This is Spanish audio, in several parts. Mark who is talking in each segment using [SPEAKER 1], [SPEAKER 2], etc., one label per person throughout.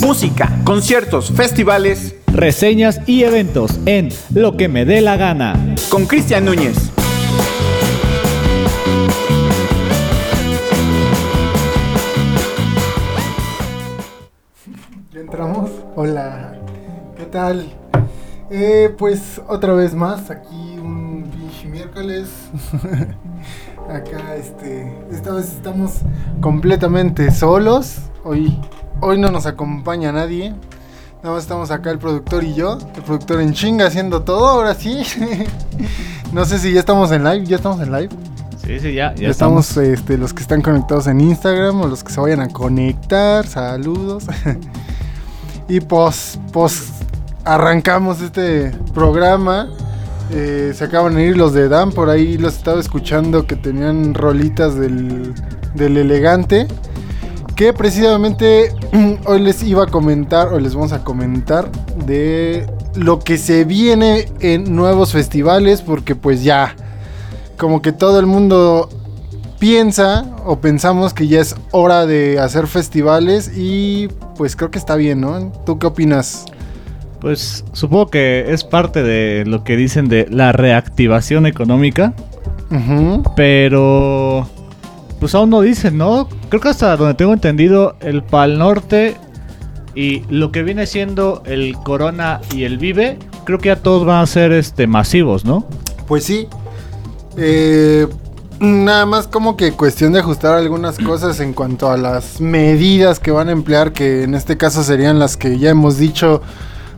[SPEAKER 1] Música, conciertos, festivales.
[SPEAKER 2] Reseñas y eventos en Lo que me dé la gana.
[SPEAKER 1] Con Cristian Núñez.
[SPEAKER 3] ¿Ya entramos? Hola. ¿Qué tal? Eh, pues otra vez más, aquí un pinche miércoles. Acá, este, esta vez estamos completamente solos. Hoy, hoy no nos acompaña nadie. Nada más estamos acá el productor y yo. El productor en chinga haciendo todo, ahora sí. no sé si ya estamos en live. ¿Ya estamos en live?
[SPEAKER 2] Sí, sí, ya.
[SPEAKER 3] Ya, estamos, Este, los que están conectados en Instagram o los que se vayan a conectar. Saludos. y pues, pues arrancamos este programa. Eh, se acaban de ir los de Dan, por ahí los estaba escuchando que tenían rolitas del, del elegante. Que precisamente hoy les iba a comentar, o les vamos a comentar, de lo que se viene en nuevos festivales, porque pues ya, como que todo el mundo piensa o pensamos que ya es hora de hacer festivales y pues creo que está bien, ¿no? ¿Tú qué opinas?
[SPEAKER 2] Pues supongo que es parte de lo que dicen de la reactivación económica. Pero pues aún no dicen, ¿no? Creo que hasta donde tengo entendido, el Pal Norte y lo que viene siendo el Corona y el Vive, creo que ya todos van a ser este masivos, ¿no?
[SPEAKER 3] Pues sí. Eh, nada más como que cuestión de ajustar algunas cosas en cuanto a las medidas que van a emplear, que en este caso serían las que ya hemos dicho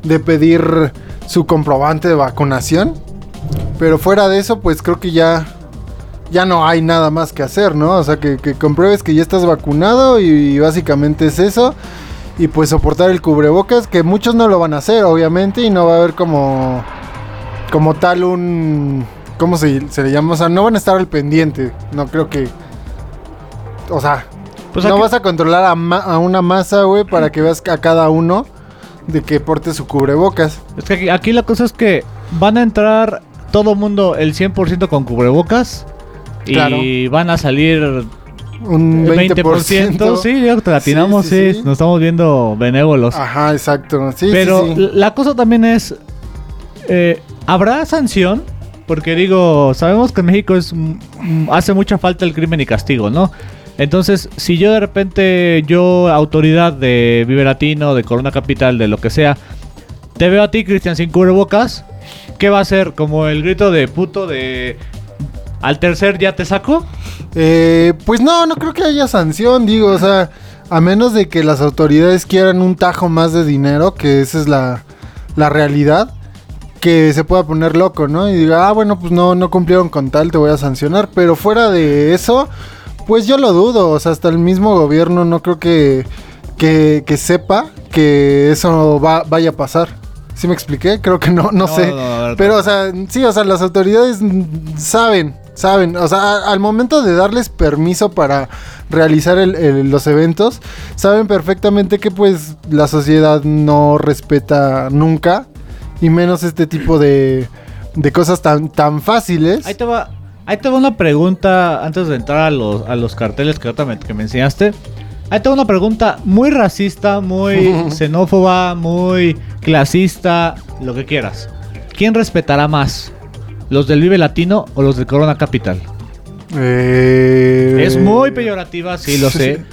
[SPEAKER 3] de pedir su comprobante de vacunación. Pero fuera de eso, pues creo que ya, ya no hay nada más que hacer, ¿no? O sea, que, que compruebes que ya estás vacunado y, básicamente es eso. Y pues soportar el cubrebocas, que muchos no lo van a hacer, obviamente, y no va a haber como, como tal un... ¿Cómo se, se le llama? O sea, no van a estar al pendiente. No creo que... O sea,
[SPEAKER 2] Pues
[SPEAKER 3] no vas a controlar a, ma- a una masa, güey, para que veas a cada uno de que porte su cubrebocas.
[SPEAKER 2] Es que aquí, aquí la cosa es que van a entrar todo mundo el 100% con cubrebocas.
[SPEAKER 3] Claro.
[SPEAKER 2] Y van a salir
[SPEAKER 3] Un
[SPEAKER 2] el
[SPEAKER 3] 20%.
[SPEAKER 2] 20%. Sí, ya te latinamos,
[SPEAKER 3] Sí,
[SPEAKER 2] sí,
[SPEAKER 3] sí, sí.
[SPEAKER 2] Nos estamos viendo benévolos.
[SPEAKER 3] Ajá, exacto. Sí,
[SPEAKER 2] Pero
[SPEAKER 3] sí, sí.
[SPEAKER 2] la cosa también es, eh, ¿habrá sanción? Porque digo, sabemos que en México es, mm, mm, hace mucha falta el crimen y castigo, ¿no? Entonces, si yo de repente, yo, autoridad de Vive Latino, de Corona Capital, de lo que sea, te veo a ti, Cristian, sin cubrebocas, ¿qué va a ser? ¿Como el grito de puto de... Al tercer ya te saco?
[SPEAKER 3] Eh, pues no, no creo que haya sanción, digo, o sea, a menos de que las autoridades quieran un tajo más de dinero, que esa es la, la realidad, que se pueda poner loco, ¿no? Y diga, ah, bueno, pues no, no cumplieron con tal, te voy a sancionar, pero fuera de eso, pues yo lo dudo, o sea, hasta el mismo gobierno no creo que, que, que sepa que eso va, vaya a pasar. ¿Sí me expliqué? Creo que no, no, sé.
[SPEAKER 2] no,
[SPEAKER 3] Pero, o sea, sí, o sea, las autoridades saben, saben. O sea, a- al momento de darles permiso para realizar el- el- los eventos, saben perfectamente que pues la sociedad no respeta nunca. Y menos este tipo de, de cosas tan, tan fáciles.
[SPEAKER 2] Ahí te va, ahí te va una pregunta antes de entrar a los, a los carteles que, que me enseñaste. Ahí te va una pregunta muy racista, muy xenófoba, muy clasista, lo que quieras. ¿Quién respetará más? ¿Los del Vive Latino o los de Corona Capital?
[SPEAKER 3] Eh,
[SPEAKER 2] Es muy peyorativa, sí lo sé.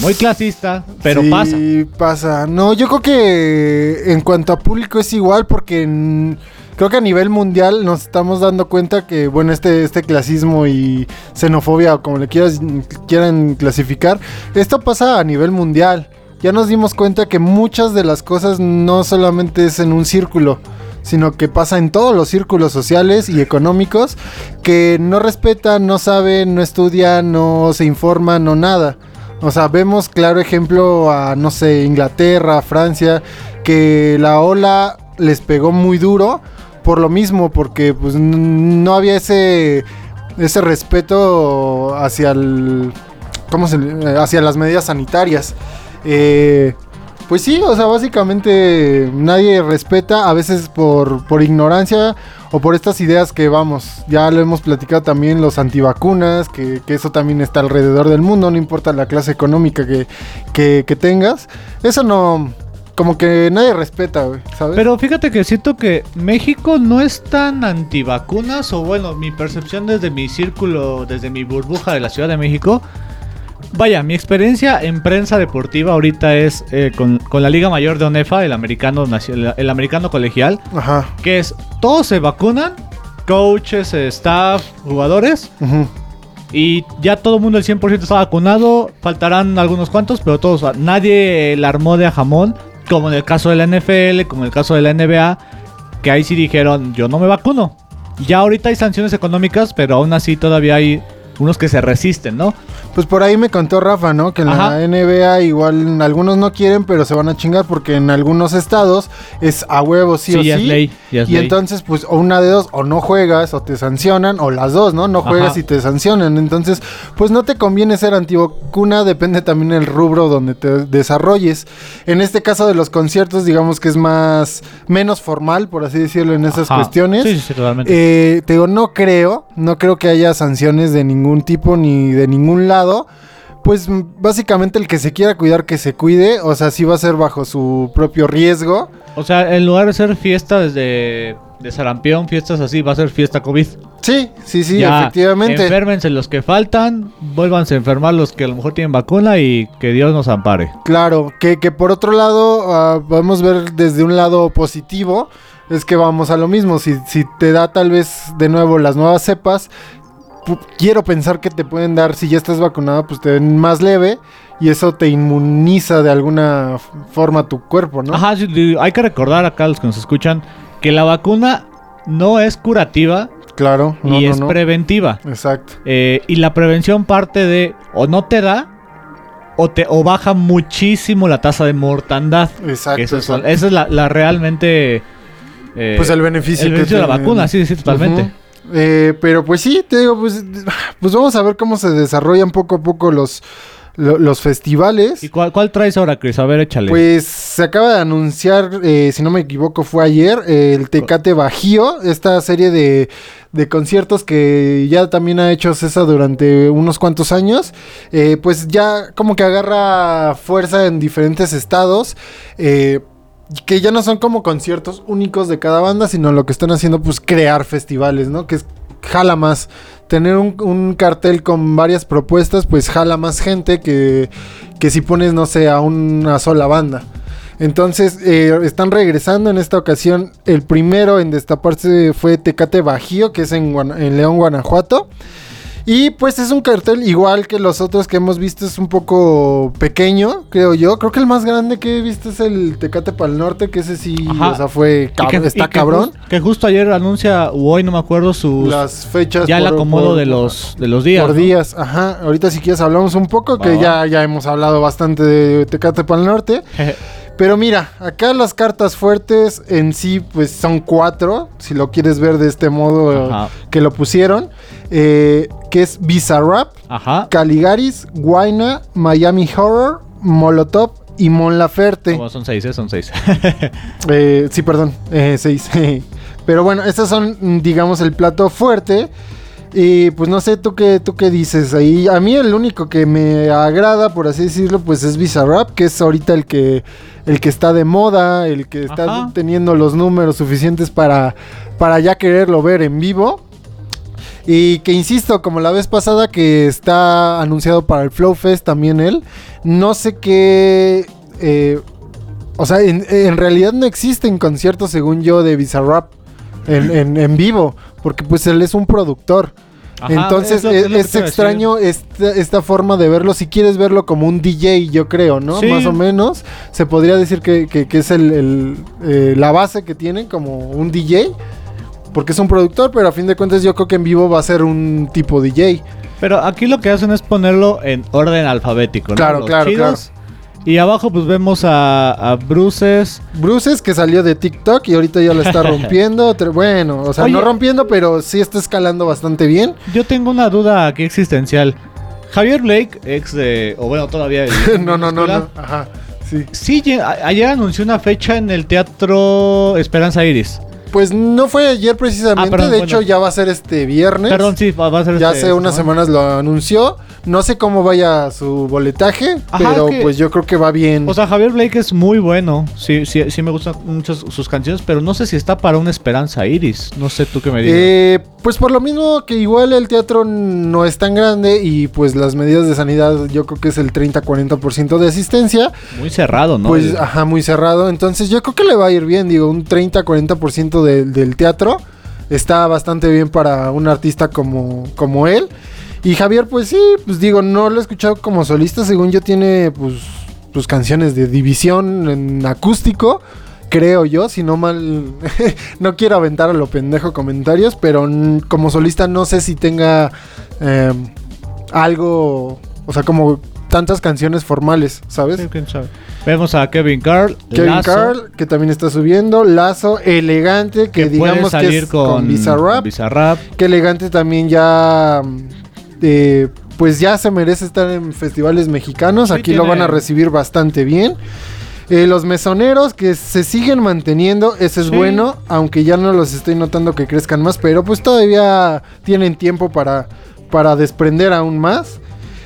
[SPEAKER 2] Muy clasista, pero
[SPEAKER 3] sí,
[SPEAKER 2] pasa.
[SPEAKER 3] pasa. No, yo creo que en cuanto a público es igual porque en- creo que a nivel mundial nos estamos dando cuenta que, bueno, este, este clasismo y xenofobia o como le quieras, quieran clasificar, esto pasa a nivel mundial. Ya nos dimos cuenta que muchas de las cosas no solamente es en un círculo, sino que pasa en todos los círculos sociales y económicos que no respetan, no saben, no estudian, no se informan, no nada. O sea, vemos claro ejemplo a, no sé, Inglaterra, Francia, que la ola les pegó muy duro por lo mismo, porque pues no había ese, ese respeto hacia el, ¿cómo se hacia las medidas sanitarias. Eh, pues sí, o sea, básicamente nadie respeta, a veces por, por ignorancia o por estas ideas que vamos, ya lo hemos platicado también, los antivacunas, que, que eso también está alrededor del mundo, no importa la clase económica que, que, tengas. Eso no, como que nadie respeta, ¿sabes?
[SPEAKER 2] Pero fíjate que siento que México no es tan antivacunas, o bueno, mi percepción desde mi círculo, desde mi burbuja de la Ciudad de México. Vaya, mi experiencia en prensa deportiva ahorita es eh, con, con la Liga Mayor de ONEFA, el americano, el americano colegial,
[SPEAKER 3] Ajá.
[SPEAKER 2] que es todos se vacunan, coaches, staff, jugadores,
[SPEAKER 3] ujú.
[SPEAKER 2] y ya todo el mundo el 100% está vacunado. Faltarán algunos cuantos, pero todos. Nadie la armó de a jamón. Como en el caso de la NFL, como en el caso de la NBA. Que ahí sí dijeron, yo no me vacuno. Ya ahorita hay sanciones económicas, pero aún así todavía hay unos que se resisten, ¿no?
[SPEAKER 3] Pues por ahí me contó Rafa, ¿no? Que en
[SPEAKER 2] Ajá.
[SPEAKER 3] la NBA igual algunos no quieren, pero se van a chingar porque en algunos estados es a huevo sí,
[SPEAKER 2] Sí,
[SPEAKER 3] o
[SPEAKER 2] ya es
[SPEAKER 3] sí.
[SPEAKER 2] ley, es
[SPEAKER 3] y
[SPEAKER 2] ley.
[SPEAKER 3] entonces, pues, o una de dos, o no juegas, o te sancionan, o las dos, ¿no? No juegas
[SPEAKER 2] Ajá.
[SPEAKER 3] y te sancionan. Entonces, pues no te conviene ser antivacuna, depende también el rubro donde te desarrolles. En este caso de los conciertos, digamos que es más, menos formal, por así decirlo, en esas
[SPEAKER 2] Ajá.
[SPEAKER 3] cuestiones.
[SPEAKER 2] Sí, sí, sí, totalmente.
[SPEAKER 3] Eh, te digo, no creo, no creo que haya sanciones de ningún tipo ni de ningún lado. Pues básicamente el que se quiera cuidar, que se cuide. O sea, sí va a ser bajo su propio riesgo.
[SPEAKER 2] o sea, en lugar de ser fiesta desde de sarampión, fiestas así, va a ser fiesta COVID.
[SPEAKER 3] Sí, sí, sí,
[SPEAKER 2] Ya,
[SPEAKER 3] efectivamente.
[SPEAKER 2] Enférmense los que faltan, vuélvanse a enfermar los que a lo mejor tienen vacuna y que Dios nos ampare.
[SPEAKER 3] Claro, que, que por otro lado, ah, podemos ver desde un lado positivo, es que vamos a lo mismo, si, si te da tal vez de nuevo las nuevas cepas, quiero pensar que te pueden dar, si ya estás vacunado, pues te den más leve y eso te inmuniza de alguna forma tu cuerpo, ¿no?
[SPEAKER 2] Ajá, hay que recordar acá a los que nos escuchan que la vacuna no es curativa
[SPEAKER 3] Claro, no,
[SPEAKER 2] y
[SPEAKER 3] no,
[SPEAKER 2] es
[SPEAKER 3] no.
[SPEAKER 2] preventiva.
[SPEAKER 3] Exacto.
[SPEAKER 2] Eh, y la prevención parte de o no te da o, te, o baja muchísimo la tasa de mortandad.
[SPEAKER 3] Exacto.
[SPEAKER 2] Esa es la, la realmente... eh,
[SPEAKER 3] Pues el beneficio,
[SPEAKER 2] el
[SPEAKER 3] que
[SPEAKER 2] beneficio de la vacuna, sí, sí, totalmente.
[SPEAKER 3] Eh, pero pues sí, te digo, pues, pues vamos a ver cómo se desarrollan poco a poco los, lo- los festivales.
[SPEAKER 2] ¿Y cuál, cuál traes ahora, Chris? A ver, échale.
[SPEAKER 3] Pues se acaba de anunciar, eh, si no me equivoco, fue ayer, eh, el Tecate Bajío, esta serie de, de conciertos que ya también ha hecho César durante unos cuantos años. Eh, pues ya como que agarra fuerza en diferentes estados. eh, que ya no son como conciertos únicos de cada banda, sino lo que están haciendo, pues crear festivales, ¿no? Que jala más. Tener un, cartel con varias propuestas, pues jala más gente que, que si pones, no sé, a una sola banda. Entonces, eh, están regresando en esta ocasión. El primero en destaparse fue Tecate Bajío, que es en León, Guanajuato. Y pues es un cartel igual que los otros que hemos visto, es un poco pequeño, creo yo. Creo que el más grande que he visto es el Tecate Pal Norte, que ese sí,
[SPEAKER 2] Ajá.
[SPEAKER 3] o sea, fue cab-
[SPEAKER 2] que-
[SPEAKER 3] está
[SPEAKER 2] que
[SPEAKER 3] cabrón.
[SPEAKER 2] que justo ayer anuncia, o hoy no me acuerdo, sus...
[SPEAKER 3] Las fechas
[SPEAKER 2] ya el
[SPEAKER 3] por-
[SPEAKER 2] acomodo
[SPEAKER 3] por-
[SPEAKER 2] de los, de los días.
[SPEAKER 3] por
[SPEAKER 2] ¿no?
[SPEAKER 3] días, ajá. Ahorita si quieres hablamos un poco,
[SPEAKER 2] Va,
[SPEAKER 3] que ya, ya hemos hablado bastante de Tecate Pal Norte. Pero mira, acá las cartas fuertes en sí, pues son cuatro, si lo quieres ver de este modo
[SPEAKER 2] Ajá.
[SPEAKER 3] que lo pusieron, eh, que es Bizarrap,
[SPEAKER 2] Ajá.
[SPEAKER 3] Caligaris, Guayna, Miami Horror, Molotov y Mon Laferte.
[SPEAKER 2] Como son seis, ¿eh? Son seis.
[SPEAKER 3] Eh, sí, perdón, seis. Pero bueno, estos son, digamos, el plato fuerte. Y pues no sé, ¿tú qué, tú qué dices ahí? A mí el único que me agrada, por así decirlo, pues es Bizarrap, que es ahorita el que, el que está de moda, el que está
[SPEAKER 2] Ajá.
[SPEAKER 3] teniendo los números suficientes para, para ya quererlo ver en vivo. Y que insisto, como la vez pasada que está anunciado para el Flow Fest también él, no sé qué... eh, o sea, en, en realidad no existen conciertos, según yo, de Bizarrap en, en, en vivo, porque pues él es un productor.
[SPEAKER 2] Ajá,
[SPEAKER 3] Entonces
[SPEAKER 2] es decir.
[SPEAKER 3] extraño esta, esta forma de verlo. Si quieres verlo como un DJ, yo creo, ¿no?
[SPEAKER 2] Sí.
[SPEAKER 3] Más o menos. Se podría decir que, que- que es el, el, eh, la base que tiene como un DJ. Porque es un productor, pero a fin de cuentas yo creo que en vivo va a ser un tipo DJ.
[SPEAKER 2] Pero aquí lo que hacen es ponerlo en orden alfabético, ¿no?
[SPEAKER 3] Claro,
[SPEAKER 2] Los
[SPEAKER 3] claro,
[SPEAKER 2] chidos. Y abajo pues vemos a, a Bruces.
[SPEAKER 3] Bruces que salió de TikTok y ahorita ya lo está rompiendo. Bueno, o sea,
[SPEAKER 2] Oye.
[SPEAKER 3] no rompiendo, pero sí está escalando bastante bien.
[SPEAKER 2] Yo tengo una duda aquí existencial. Javier Blake, ex de... O bueno, todavía...
[SPEAKER 3] no, no, no, no. Ajá, sí.
[SPEAKER 2] Ayer anunció una fecha en el Teatro Esperanza Iris.
[SPEAKER 3] Pues no fue ayer precisamente,
[SPEAKER 2] Ah, perdón,
[SPEAKER 3] de hecho ya va a ser este viernes.
[SPEAKER 2] Perdón, sí, va, a ser
[SPEAKER 3] Ya
[SPEAKER 2] este-
[SPEAKER 3] hace unas
[SPEAKER 2] ¿no?
[SPEAKER 3] semanas lo anunció. No sé cómo vaya su boletaje,
[SPEAKER 2] Ajá,
[SPEAKER 3] pero
[SPEAKER 2] que-
[SPEAKER 3] pues yo creo que va bien.
[SPEAKER 2] O sea, Javier Blake es muy bueno. Sí, sí, sí me gustan mucho sus canciones, pero no sé si está para una Esperanza Iris. No sé tú qué me digas.
[SPEAKER 3] Eh, pues por lo mismo que igual el teatro no es tan grande y pues las medidas de sanidad yo creo que es el 30-40% de asistencia,
[SPEAKER 2] muy cerrado, ¿no?
[SPEAKER 3] pues ajá, muy cerrado. Entonces yo creo que le va a ir bien, digo, un 30-40% de- del teatro está bastante bien para un artista como, como él. Y Javier, pues sí, pues digo, no lo he escuchado como solista, según yo tiene pues, canciones de división en acústico. Creo yo, si no mal, no quiero aventar a lo pendejo comentarios, pero como solista no sé si tenga eh, algo, o sea, como tantas canciones formales, ¿sabes?
[SPEAKER 2] Vemos a Kevin Carl.
[SPEAKER 3] Kevin
[SPEAKER 2] Lazo,
[SPEAKER 3] Carl, que también está subiendo. Lazo, elegante, que,
[SPEAKER 2] que puede
[SPEAKER 3] digamos que
[SPEAKER 2] salir
[SPEAKER 3] es
[SPEAKER 2] con,
[SPEAKER 3] con Bizarrap.
[SPEAKER 2] Bizarrap.
[SPEAKER 3] Que elegante también ya. mm, eh, pues ya se merece estar en festivales mexicanos.
[SPEAKER 2] Sí,
[SPEAKER 3] Aquí lo van a recibir bastante bien. Eh, los mesoneros que se siguen manteniendo, ese es
[SPEAKER 2] Sí.
[SPEAKER 3] bueno, aunque ya no los estoy notando que crezcan más, pero pues todavía tienen tiempo para, para desprender aún más.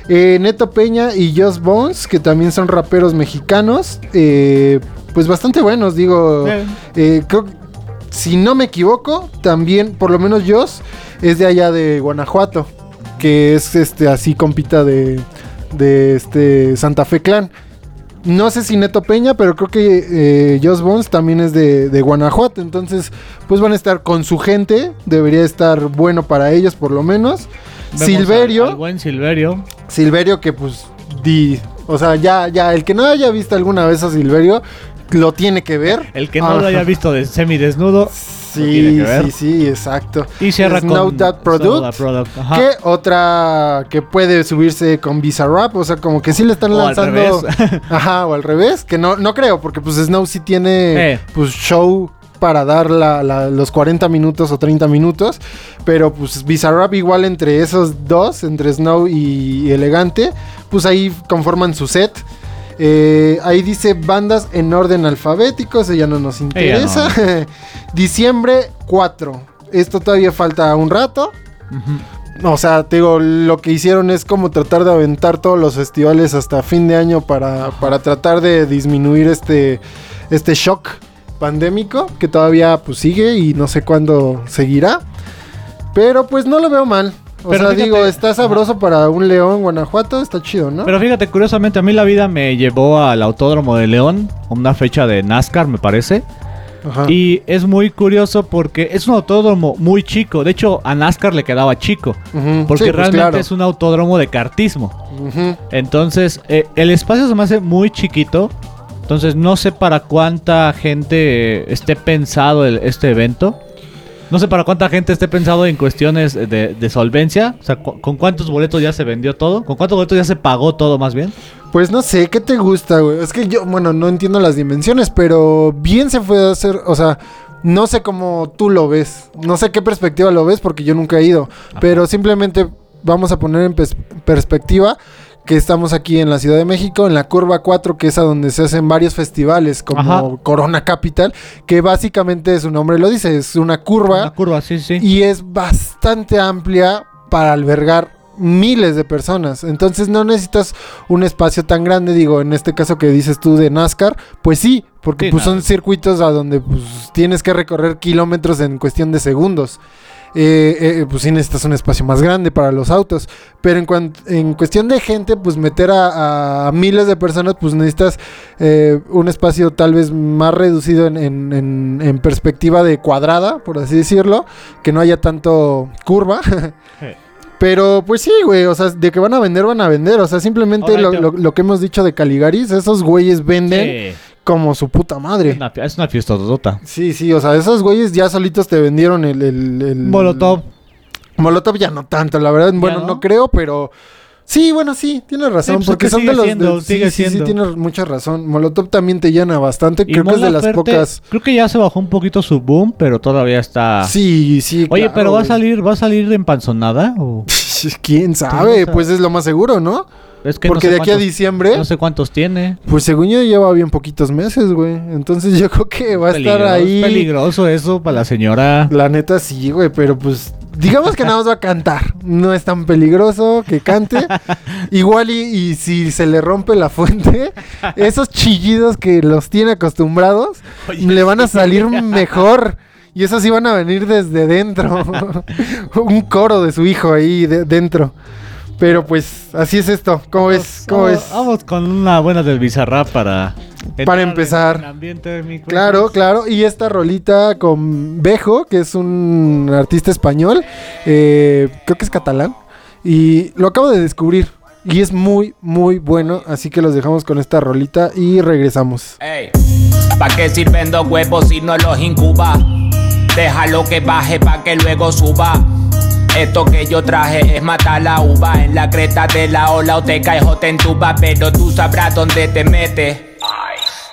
[SPEAKER 3] Eh, Neto Peña y Joss Bones, que también son raperos mexicanos, eh, pues bastante buenos, digo,
[SPEAKER 2] Eh,
[SPEAKER 3] creo si no me equivoco, también, por lo menos Joss, es de allá de Guanajuato, que es este así compita de, de este Santa Fe Clan. No sé si Neto Peña, pero creo que eh, Joss Bones también es de, de Guanajuato. Entonces, pues van a estar con su gente. Debería estar bueno para ellos, por lo menos.
[SPEAKER 2] Vemos
[SPEAKER 3] Silverio.
[SPEAKER 2] al- al buen Silverio.
[SPEAKER 3] Silverio que pues di, o sea, ya ya el que no haya visto alguna vez a Silverio lo tiene que ver.
[SPEAKER 2] El que no lo
[SPEAKER 3] Ajá.
[SPEAKER 2] haya visto de semidesnudo.
[SPEAKER 3] Sí, sí, sí, exacto.
[SPEAKER 2] Y cierra con
[SPEAKER 3] That Product,
[SPEAKER 2] That Product.
[SPEAKER 3] Que otra que puede subirse con Bizarrap, o sea, como que sí le están
[SPEAKER 2] O al
[SPEAKER 3] lanzando.
[SPEAKER 2] revés.
[SPEAKER 3] Ajá, o al revés, que no, no creo, porque pues Snow sí tiene
[SPEAKER 2] Eh.
[SPEAKER 3] pues show para dar la- la- los 40 minutos o 30 minutos, pero pues Bizarrap igual entre esos dos, entre Snow y Elegante, pues ahí conforman su set. Eh, ahí dice bandas en orden alfabético, eso ya no nos interesa. Diciembre 4. Esto todavía falta un rato.
[SPEAKER 2] Ujú.
[SPEAKER 3] O sea, te digo, lo que hicieron es como tratar de aventar todos los festivales hasta fin de año para, para tratar de disminuir este, este shock pandémico que todavía pues sigue y no sé cuándo seguirá. Pero pues no lo veo mal. O
[SPEAKER 2] Pero
[SPEAKER 3] sea,
[SPEAKER 2] fíjate-
[SPEAKER 3] digo, está sabroso para un león Guanajuato, está chido, ¿no?
[SPEAKER 2] Pero fíjate, curiosamente, a mí la vida me llevó al Autódromo de León, una fecha de NASCAR, me parece.
[SPEAKER 3] Ajá.
[SPEAKER 2] Y es muy curioso porque es un autódromo muy chico. De hecho, a NASCAR le quedaba chico. Porque
[SPEAKER 3] sí, pues,
[SPEAKER 2] realmente
[SPEAKER 3] claro.
[SPEAKER 2] es un autódromo de kartismo.
[SPEAKER 3] Ujú.
[SPEAKER 2] Entonces, eh, el espacio se me hace muy chiquito. Entonces, no sé para cuánta gente esté pensado el- este evento. No sé para cuánta gente esté pensado en cuestiones de, de solvencia. O sea, cu- ¿con cuántos boletos ya se vendió todo? ¿Con cuántos boletos ya se pagó todo más bien?
[SPEAKER 3] Pues no sé, ¿qué te gusta, güey? Es que yo, bueno, no entiendo las dimensiones, pero bien se puede hacer, o sea, no sé cómo tú lo ves, no sé qué perspectiva lo ves porque yo nunca he ido, pero simplemente vamos a poner en pers- perspectiva que estamos aquí en la Ciudad de México, en la curva 4, que es a donde se hacen varios festivales, como
[SPEAKER 2] Ajá.
[SPEAKER 3] Corona Capital, que básicamente su nombre lo dice, es una curva
[SPEAKER 2] Una curva, sí, sí.
[SPEAKER 3] y es bastante amplia para albergar miles de personas. Entonces no necesitas un espacio tan grande, digo, en este caso que dices tú de NASCAR, pues sí, porque
[SPEAKER 2] Sí,
[SPEAKER 3] pues son circuitos a donde pues tienes que recorrer kilómetros en cuestión de segundos. Eh, eh, pues sí necesitas un espacio más grande para los autos. Pero en, cuan- en cuestión de gente, pues meter a, a miles de personas, pues necesitas eh, un espacio tal vez más reducido en, en- en- en perspectiva de cuadrada, por así decirlo, que no haya tanto curva. Pero pues sí, güey, o sea, de que van a vender, van a vender. O sea, simplemente lo, lo- lo que hemos dicho de Caligaris, esos güeyes venden
[SPEAKER 2] Sí.
[SPEAKER 3] Como su puta
[SPEAKER 2] Es
[SPEAKER 3] madre.
[SPEAKER 2] una, es una fiesta totota.
[SPEAKER 3] Sí, sí, o sea, esos güeyes ya solitos te vendieron el... el, el-
[SPEAKER 2] Molotov.
[SPEAKER 3] Molotov ya no tanto, la verdad. Bueno,
[SPEAKER 2] no?
[SPEAKER 3] no? creo, pero... Sí, bueno, sí, tienes razón.
[SPEAKER 2] pues,
[SPEAKER 3] porque
[SPEAKER 2] es que
[SPEAKER 3] son de los...
[SPEAKER 2] siendo,
[SPEAKER 3] de-
[SPEAKER 2] sigue
[SPEAKER 3] sí, sí, sí,
[SPEAKER 2] siendo.
[SPEAKER 3] tienes mucha razón. Molotov también te llena bastante.
[SPEAKER 2] Y
[SPEAKER 3] Creo que es de las pocas...
[SPEAKER 2] Creo que ya se bajó un poquito su boom, pero todavía está.
[SPEAKER 3] Sí, sí,
[SPEAKER 2] Oye,
[SPEAKER 3] claro,
[SPEAKER 2] pero va a salir, va a salir empanzonada o
[SPEAKER 3] ¿Quién sabe?
[SPEAKER 2] sabes.
[SPEAKER 3] Pues es lo más seguro, ¿no?
[SPEAKER 2] Es que
[SPEAKER 3] Porque
[SPEAKER 2] no sé
[SPEAKER 3] de aquí a
[SPEAKER 2] cuántos-
[SPEAKER 3] diciembre,
[SPEAKER 2] No sé cuántos tiene.
[SPEAKER 3] pues según yo lleva bien poquitos meses, güey. Entonces yo creo que va a estar ahí.
[SPEAKER 2] peligroso eso para la señora.
[SPEAKER 3] La neta sí, güey, pero pues digamos que nada más va a cantar. No es tan peligroso que cante. Igual y, y si se le rompe la fuente, esos chillidos que los tiene acostumbrados le van a salir mejor. Y esos sí van a venir desde dentro. Un coro de su hijo ahí de- dentro. Pero pues así es esto. ¿Cómo ves? ¿Cómo
[SPEAKER 2] vamos,
[SPEAKER 3] ves?
[SPEAKER 2] vamos con una buena del Bizarrap para... en-
[SPEAKER 3] empezar.
[SPEAKER 2] en ambiente.
[SPEAKER 3] Claro, claro. Y esta rolita con Bejo, que es un artista español, eh, creo que es catalán. Y lo acabo de descubrir. Y es muy, muy bueno. Así que los dejamos con esta rolita y regresamos.
[SPEAKER 4] Ey, ¿pa' qué sirven dos huevos si no los incuba? Déjalo que baje pa' que luego suba. Esto que yo traje es matar la uva En la creta de la ola o te caes o te entuba Pero tú sabrás dónde te metes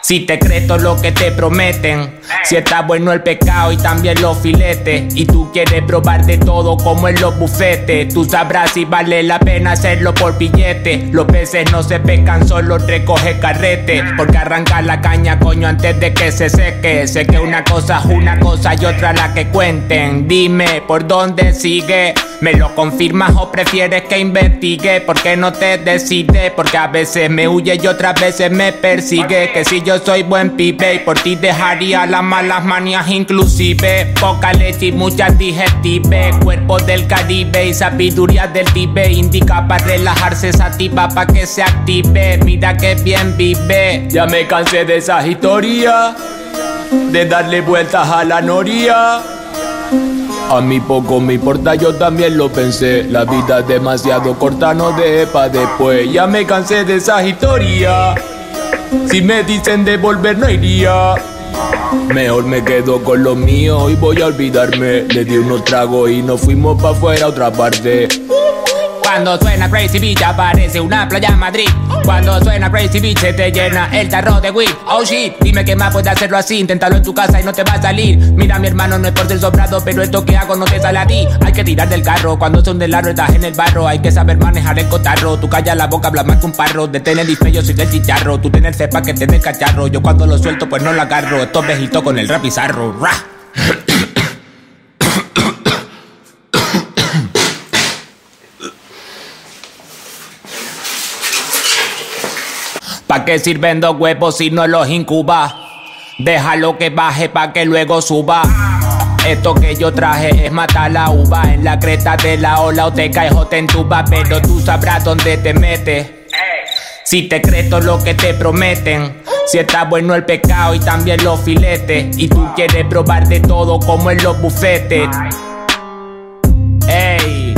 [SPEAKER 4] si te crees todo lo que te prometen, si está bueno el pescado y también los filetes, y tú quieres probar de todo como en los bufetes, tú sabrás si vale la pena hacerlo por billete. Los peces no se pescan, solo recoge carrete, porque arrancar la caña, coño, antes de que se seque. Sé que una cosa es una cosa y otra la que cuenten. Dime por dónde sigue, me lo confirmas o prefieres que investigue, porque no te decides, porque a veces me huye y otras veces me persigue. Que si yo soy buen pibe y por ti dejaría las malas manías inclusive. Poca leche y muchas digestives, cuerpo del Caribe y sabiduría del Tibe. Indica para relajarse, sativa para que se active. Mira que bien vive. Ya me cansé de esas historias, de darle vueltas a la noria. A mí poco me importa, yo también lo pensé. La vida es demasiado corta, no deje pa' después. Ya me cansé de esas historias. Si me dicen de volver, no iría. Mejor me quedo con lo mío y voy a olvidarme. Le di unos tragos y nos fuimos pa' afuera otra parte. Cuando suena Crazy Beach aparece una playa en Madrid. Cuando suena Crazy Beach se te llena el tarro de weed. Oh shit, dime que más puede hacerlo así. Inténtalo en tu casa y no te va a salir. Mira, mi hermano, no es por ser sobrado, pero esto que hago no te sale a ti. Hay que tirar del carro cuando son del largo estás en el barro. Hay que saber manejar el cotarro. Tú callas la boca, hablas más que un parro. El display, yo soy del chicharro. Tú tienes cepa que tienes cacharro. Yo cuando lo suelto, pues no lo agarro. Estos bejitos con el rap bizarro. Ra. ¿Pa' qué sirven dos huevos si no los incuba? Déjalo que baje pa' que luego suba. Esto que yo traje es matar la uva En la creta de la ola o te caes o te entuba Pero tú sabrás dónde te metes Si te crees lo que te prometen Si está bueno el pescado y también los filetes Y tú quieres probar de todo como en los bufetes Ey,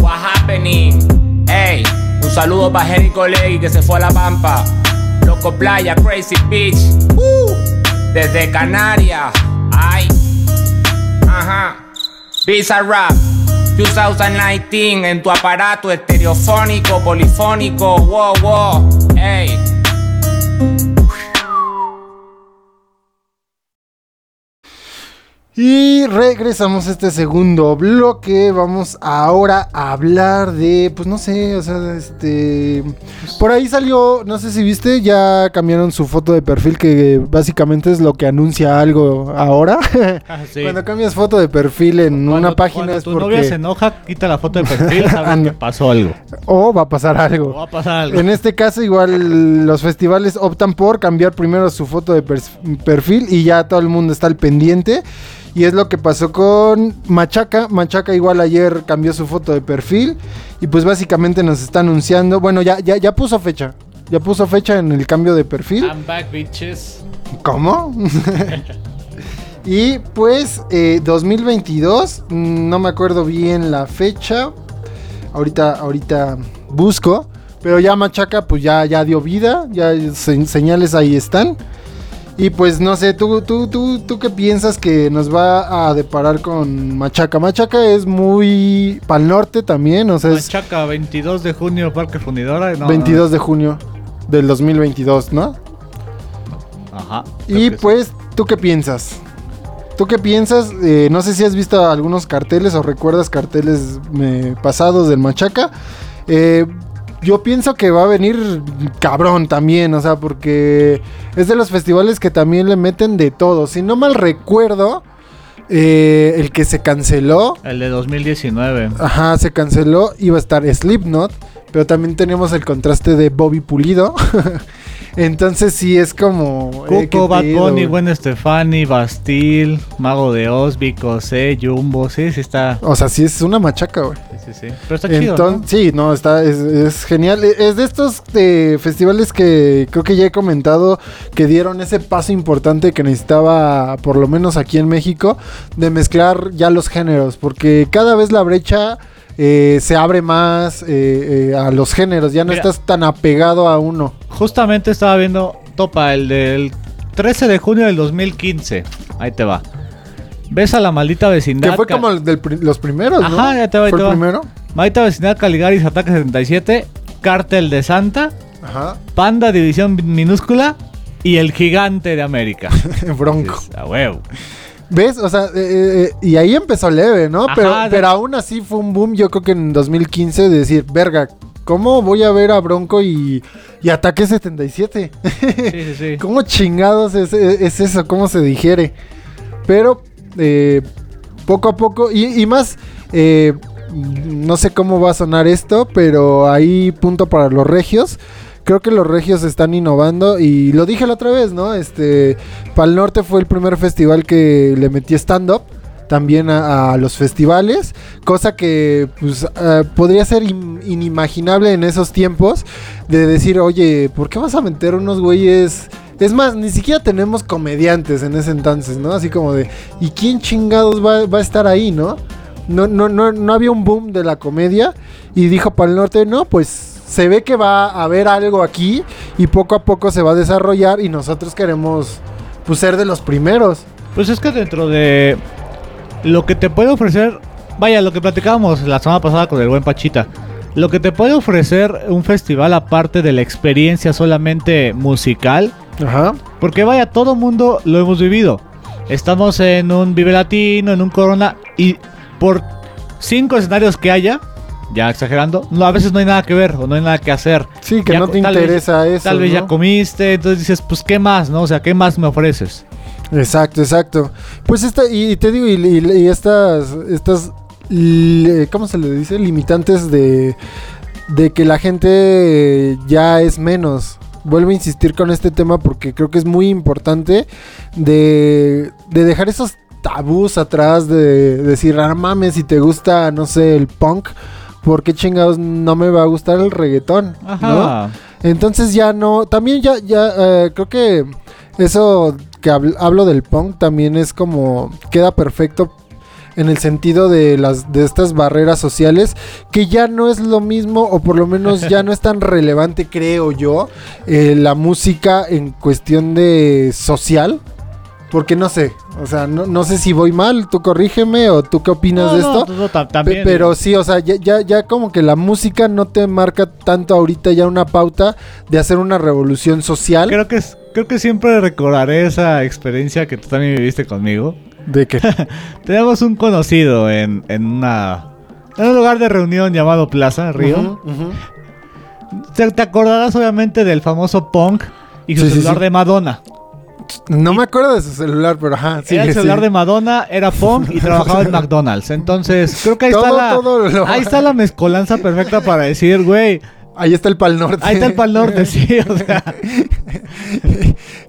[SPEAKER 4] what happening? Ey, un saludo para Henry Colegi que se fue a la pampa. Loco Playa, Crazy Beach. Uh, desde Canarias. Ay, ajá. Visa Rap 2019 en tu aparato estereofónico, polifónico. Wow, wow. Ey.
[SPEAKER 3] Y regresamos a este segundo bloque. Vamos ahora a hablar de, pues no sé, o sea, este... Por ahí salió, no sé si viste, ya cambiaron su foto de perfil, que básicamente es lo que anuncia algo ahora.
[SPEAKER 2] Ah, sí.
[SPEAKER 3] Cuando cambias foto de perfil en
[SPEAKER 2] Cuando-
[SPEAKER 3] una página
[SPEAKER 2] cuando
[SPEAKER 3] es
[SPEAKER 2] tu novia se
[SPEAKER 3] porque...
[SPEAKER 2] enoja, quita la foto de perfil, sabes
[SPEAKER 3] Anda.
[SPEAKER 2] que pasó algo.
[SPEAKER 3] O va a pasar
[SPEAKER 2] O
[SPEAKER 3] algo.
[SPEAKER 2] va a pasar algo.
[SPEAKER 3] En este caso, igual los festivales optan por cambiar primero su foto de perfil y ya todo el mundo está al pendiente. Y es lo que pasó con Machaca. Machaca igual ayer cambió su foto de perfil. Y pues básicamente nos está anunciando. Bueno, ya, ya, ya puso fecha. Ya puso fecha en el cambio de perfil.
[SPEAKER 2] I'm back, bitches.
[SPEAKER 3] ¿Cómo? y pues eh, 2022. mm, No me acuerdo bien la fecha. Ahorita, ahorita busco. Pero ya Machaca pues ya, ya dio vida. Ya se- señales ahí están. Y pues no sé, ¿tú, tú, tú, ¿tú qué piensas que nos va a deparar con Machaca? Machaca es muy para el norte también, o sea, es
[SPEAKER 2] Machaca, 22 de junio, Parque Fundidora. no,
[SPEAKER 3] 22 de junio del 2022, ¿no?
[SPEAKER 2] Ajá.
[SPEAKER 3] Y pues, ¿tú qué piensas? ¿Tú qué piensas? Eh, no sé si has visto algunos carteles o recuerdas carteles eh, pasados del Machaca. Eh, yo pienso que va a venir cabrón también, o sea, porque es de los festivales que también le meten de todo. Si no mal recuerdo, eh, el que se canceló,
[SPEAKER 2] El de 2019.
[SPEAKER 3] ajá, se canceló, iba a estar Slipknot, pero también tenemos el contraste de Bobby Pulido. Entonces sí es como... eh,
[SPEAKER 2] Cuco,
[SPEAKER 3] qué
[SPEAKER 2] Bad Bunny. Gwen Stefani, Bastille, Mago de Oz, Vico C, Jumbo. Sí, sí está.
[SPEAKER 3] O sea, sí es una machaca, güey.
[SPEAKER 2] Sí, sí, sí. Pero está chido.
[SPEAKER 3] Enton-
[SPEAKER 2] ¿no?
[SPEAKER 3] Sí, no, está, es, es genial. E- Es de estos eh, festivales que creo que ya he comentado que dieron ese paso importante que necesitaba, por lo menos aquí en México, de mezclar ya los géneros, porque cada vez la brecha eh, se abre más eh, eh, a los géneros, ya no
[SPEAKER 2] Mira.
[SPEAKER 3] estás tan apegado a uno.
[SPEAKER 2] Justamente estaba viendo, topa, el del 13 de junio del 2015. Ahí te va. ¿Ves a la maldita vecindad?
[SPEAKER 3] Que fue como el del los primeros, ¿no?
[SPEAKER 2] Ajá, ya te va,
[SPEAKER 3] ¿Fue
[SPEAKER 2] te
[SPEAKER 3] el
[SPEAKER 2] va.
[SPEAKER 3] primero?
[SPEAKER 2] Maldita vecindad Caligaris Ataque 77, Cártel de Santa,
[SPEAKER 3] Ajá,
[SPEAKER 2] Panda División Minúscula y El Gigante de América.
[SPEAKER 3] Bronco.
[SPEAKER 2] Dices, A huevo.
[SPEAKER 3] ¿Ves? O sea, eh, eh, y ahí empezó leve, ¿no?
[SPEAKER 2] Ajá,
[SPEAKER 3] pero,
[SPEAKER 2] de-
[SPEAKER 3] pero aún así fue un boom, yo creo que en 2015, de decir, verga, ¿cómo voy a ver a Bronco y, y Ataque 77?
[SPEAKER 2] Sí, sí, sí.
[SPEAKER 3] ¿Cómo chingados es, es eso? ¿Cómo se digiere? Pero eh, poco a poco, y, y más, eh, no sé cómo va a sonar esto, pero ahí punto para los regios. Creo que los regios están innovando y lo dije la otra vez, ¿no? Este, Pal Norte fue el primer festival que le metí stand-up también a, a los festivales, cosa que pues eh, podría ser in- inimaginable en esos tiempos de decir, oye, ¿por qué vas a meter unos güeyes? Es más, ni siquiera tenemos comediantes en ese entonces, ¿no? Así como de, ¿y quién chingados va, va a estar ahí, no? No, no, no, no había un boom de la comedia y dijo Pal Norte, no, pues se ve que va a haber algo aquí y poco a poco se va a desarrollar y nosotros queremos pues ser de los primeros.
[SPEAKER 2] Pues es que dentro de lo que te puede ofrecer, vaya, lo que platicábamos la semana pasada con el buen Pachita, lo que te puede ofrecer un festival aparte de la experiencia solamente musical,
[SPEAKER 3] Ajá.
[SPEAKER 2] porque vaya, todo mundo lo hemos vivido. Estamos en un Vive Latino, en un Corona, y por cinco escenarios que haya, ya exagerando, no, a veces no hay nada que ver o no hay nada que hacer.
[SPEAKER 3] Sí, que
[SPEAKER 2] Ya
[SPEAKER 3] no te
[SPEAKER 2] vez-
[SPEAKER 3] interesa eso.
[SPEAKER 2] Tal vez ya comiste, entonces dices, pues, ¿qué más, no? O sea, ¿qué más me ofreces?
[SPEAKER 3] Exacto, exacto. Pues esta, y te digo, y, y- y estas, estas, ¿cómo se le dice? Limitantes de, de que la gente ya es menos. Vuelvo a insistir con este tema porque creo que es muy importante de, de dejar esos tabús atrás, de, decir, ah, mames, si te gusta, no sé, el punk, ¿por qué chingados no me va a gustar el reggaetón? ¿no? Entonces ya no, también ya, ya, eh, creo que eso que habl- hablo del punk también es como, queda perfecto en el sentido de las de estas barreras sociales que ya no es lo mismo o por lo menos ya no es tan relevante creo yo eh, la música en cuestión de social porque no sé o sea no, no sé si voy mal tú corrígeme o tú qué opinas
[SPEAKER 2] No,
[SPEAKER 3] de
[SPEAKER 2] no,
[SPEAKER 3] esto
[SPEAKER 2] también,
[SPEAKER 3] pero sí, o sea, ya, ya, ya como que la música no te marca tanto ahorita ya una pauta de hacer una revolución social.
[SPEAKER 2] Creo que, es- creo que siempre recordaré esa experiencia que tú también viviste conmigo.
[SPEAKER 3] De que
[SPEAKER 2] Tenemos un conocido en, en una en un lugar de reunión llamado Plaza Río. Te, te acordarás obviamente del famoso punk y su
[SPEAKER 3] Sí, sí,
[SPEAKER 2] celular
[SPEAKER 3] sí.
[SPEAKER 2] de Madonna.
[SPEAKER 3] No me acuerdo de su celular, pero ajá.
[SPEAKER 2] era
[SPEAKER 3] sigue,
[SPEAKER 2] el celular
[SPEAKER 3] sigue.
[SPEAKER 2] de Madonna, era punk y trabajaba en McDonald's. Entonces, creo que ahí está la
[SPEAKER 3] todo lo-
[SPEAKER 2] ahí está la mezcolanza perfecta para decir, güey,
[SPEAKER 3] Ahí está el Pal Norte.
[SPEAKER 2] ahí está el Pal Norte, sí, o sea,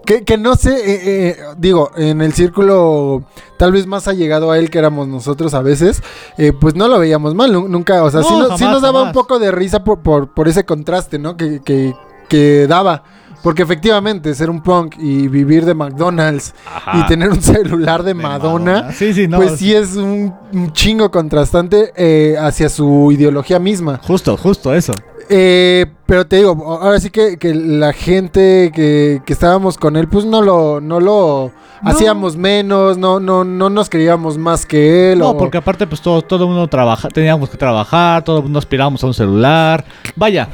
[SPEAKER 3] que, que no sé, eh, eh, digo, en el círculo tal vez más allegado a él que éramos nosotros a veces, eh, pues no lo veíamos mal, nu- nunca, o sea,
[SPEAKER 2] No,
[SPEAKER 3] sí, nos- sí
[SPEAKER 2] jamás,
[SPEAKER 3] nos daba un poco de risa por, por, por ese contraste, ¿no? Que, que, que daba. Porque efectivamente, ser un punk y vivir de McDonald's y tener un celular de,
[SPEAKER 2] de
[SPEAKER 3] Madonna,
[SPEAKER 2] Sí, sí, no.
[SPEAKER 3] pues sí es un, un chingo contrastante eh, hacia su ideología misma.
[SPEAKER 2] Justo, justo eso.
[SPEAKER 3] Eh, pero te digo, ahora sí que, que la gente que, que estábamos con él, pues no lo, no lo
[SPEAKER 2] No.
[SPEAKER 3] hacíamos menos, no, no, no nos creíamos más que él.
[SPEAKER 2] No,
[SPEAKER 3] o-
[SPEAKER 2] porque aparte pues todo, todo el mundo trabaja, teníamos que trabajar, todo el mundo aspirábamos a un celular. Vaya,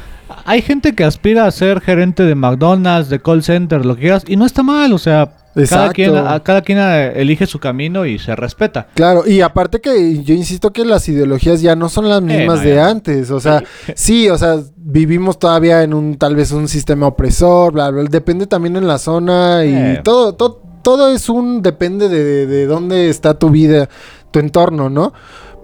[SPEAKER 2] hay gente que aspira a ser gerente de McDonald's, de call center, lo que quieras, y no está mal, o sea, cada quien, a- cada quien eh, elige su camino y se respeta.
[SPEAKER 3] Claro, y aparte que yo insisto que las ideologías ya no son las mismas
[SPEAKER 2] no,
[SPEAKER 3] de
[SPEAKER 2] ya.
[SPEAKER 3] antes, o sea, sí, o sea, vivimos todavía en un tal vez un sistema opresor, bla, bla, depende también en la zona y
[SPEAKER 2] Eh.
[SPEAKER 3] todo, todo, todo es un, depende de, de, de dónde está tu vida, tu entorno, ¿no?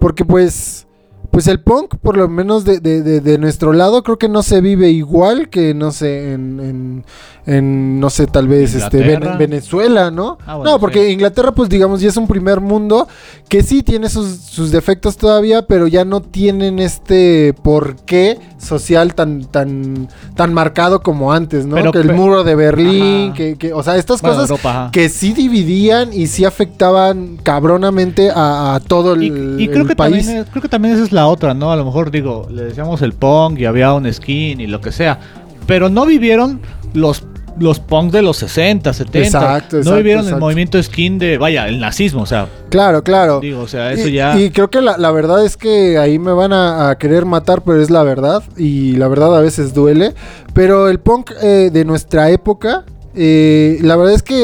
[SPEAKER 3] Porque pues... Pues el punk, por lo menos de, de, de, de nuestro lado, creo que no se vive igual que, no sé, en, en, en, no sé, tal vez este,
[SPEAKER 2] Inglaterra.
[SPEAKER 3] Venezuela, ¿no?
[SPEAKER 2] Ah, bueno,
[SPEAKER 3] no, porque
[SPEAKER 2] sí.
[SPEAKER 3] Inglaterra, pues digamos, ya es un primer mundo que sí tiene sus, sus defectos todavía, pero ya no tienen este porqué social tan, tan, tan marcado como antes, ¿no?
[SPEAKER 2] Pero
[SPEAKER 3] que el muro de Berlín, que, que, o sea, estas
[SPEAKER 2] Bueno,
[SPEAKER 3] cosas
[SPEAKER 2] Europa,
[SPEAKER 3] que sí dividían y sí afectaban cabronamente a, a todo el,
[SPEAKER 2] Y, y creo
[SPEAKER 3] el
[SPEAKER 2] que
[SPEAKER 3] país.
[SPEAKER 2] también es- creo que también esa es la otra, ¿no? A lo mejor digo, le decíamos el punk y había un skin y lo que sea, pero no vivieron los los punks de los 60, 70.
[SPEAKER 3] Exacto,
[SPEAKER 2] no
[SPEAKER 3] exacto,
[SPEAKER 2] vivieron el movimiento skin de, vaya, el nazismo, o sea,
[SPEAKER 3] Claro, claro.
[SPEAKER 2] digo, o sea, eso
[SPEAKER 3] y,
[SPEAKER 2] ya
[SPEAKER 3] y creo que la, la verdad es que ahí me van a, a querer matar, pero es la verdad. Y la verdad a veces duele. Pero el punk eh, de nuestra época, eh, la verdad es que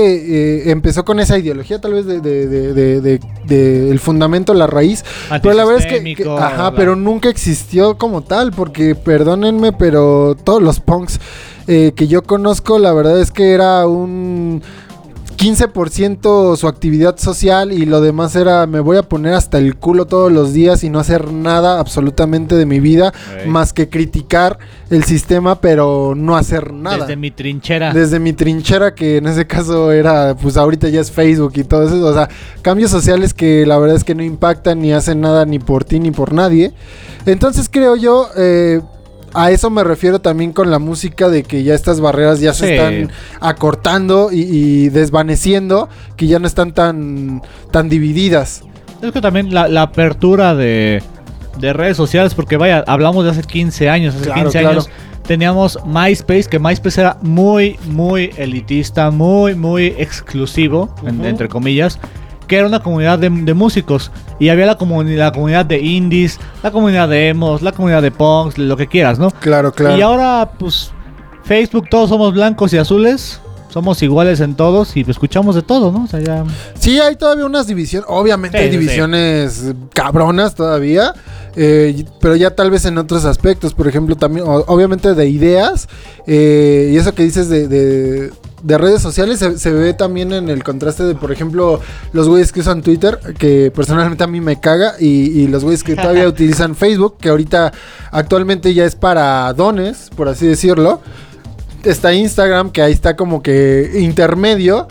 [SPEAKER 3] eh, empezó con esa ideología, tal vez de, de- de- de- de- de el fundamento, la raíz. Pero la verdad es que, ajá, pero nunca existió como tal, porque perdónenme, pero todos los punks eh, que yo conozco, la verdad es que era un 15% su actividad social y lo demás era me voy a poner hasta el culo todos los días y no hacer nada absolutamente de mi vida más que criticar el sistema, pero no hacer nada.
[SPEAKER 2] desde mi trinchera.
[SPEAKER 3] Desde mi trinchera, que en ese caso era, pues ahorita ya es Facebook y todo eso. O sea, cambios sociales que la verdad es que no impactan ni hacen nada ni por ti ni por nadie. Entonces creo yo, eh, a eso me refiero también con la música, de que ya estas barreras ya se están acortando y, y desvaneciendo, que ya no están tan, tan divididas.
[SPEAKER 2] Es que también la, la apertura de, de redes sociales, porque vaya, hablamos de hace 15 años, hace
[SPEAKER 3] Claro,
[SPEAKER 2] 15
[SPEAKER 3] claro.
[SPEAKER 2] años teníamos MySpace, que MySpace era muy, muy elitista, muy, muy exclusivo, en- entre comillas, que era una comunidad de, de músicos. Y había la, la comunidad de indies, la comunidad de emos, la comunidad de punks, lo que quieras, ¿no?
[SPEAKER 3] Claro, claro.
[SPEAKER 2] Y ahora, pues, Facebook, todos somos blancos y azules. Somos iguales en todos y escuchamos de todo, ¿no? O sea, ya...
[SPEAKER 3] Sí, hay todavía unas divisiones. Obviamente
[SPEAKER 2] Sí,
[SPEAKER 3] hay
[SPEAKER 2] sí.
[SPEAKER 3] divisiones cabronas todavía. eh, pero ya tal vez en otros aspectos. Por ejemplo, también, obviamente de ideas. eh, y eso que dices de, de- de redes sociales se, se ve también en el contraste de, por ejemplo, los güeyes que usan Twitter. Que personalmente a mí me caga. Y, y los güeyes que todavía utilizan Facebook. Que ahorita actualmente ya es para dones, por así decirlo. Está Instagram, que ahí está como que intermedio.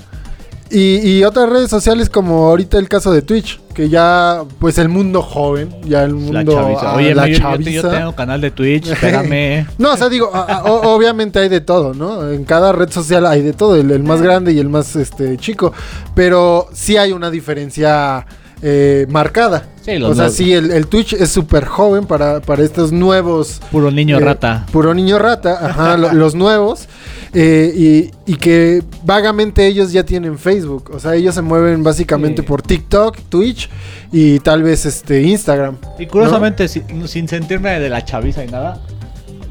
[SPEAKER 3] Y, y otras redes sociales como ahorita el caso de Twitch, que ya pues el mundo joven, ya el mundo
[SPEAKER 2] La chaviza.
[SPEAKER 3] ah,
[SPEAKER 2] Oye,
[SPEAKER 3] la
[SPEAKER 2] yo- yo, yo
[SPEAKER 3] chaviza.
[SPEAKER 2] tengo canal de Twitch, espérame.
[SPEAKER 3] No, o sea, digo, a- a- o- obviamente hay de todo, ¿no? En cada red social hay de todo, el, el más grande y el más este chico, pero sí hay una diferencia eh, marcada.
[SPEAKER 2] Sí, los
[SPEAKER 3] o sea,
[SPEAKER 2] dos.
[SPEAKER 3] sí, el, el Twitch es súper joven para, para estos nuevos
[SPEAKER 2] Puro niño
[SPEAKER 3] eh,
[SPEAKER 2] rata.
[SPEAKER 3] Puro niño rata, ajá, lo- los nuevos. eh, y, y que vagamente ellos ya tienen Facebook. O sea, ellos se mueven básicamente
[SPEAKER 2] Sí.
[SPEAKER 3] por TikTok, Twitch y tal vez este Instagram.
[SPEAKER 2] Y curiosamente, si- sin sentirme de la chaviza y nada.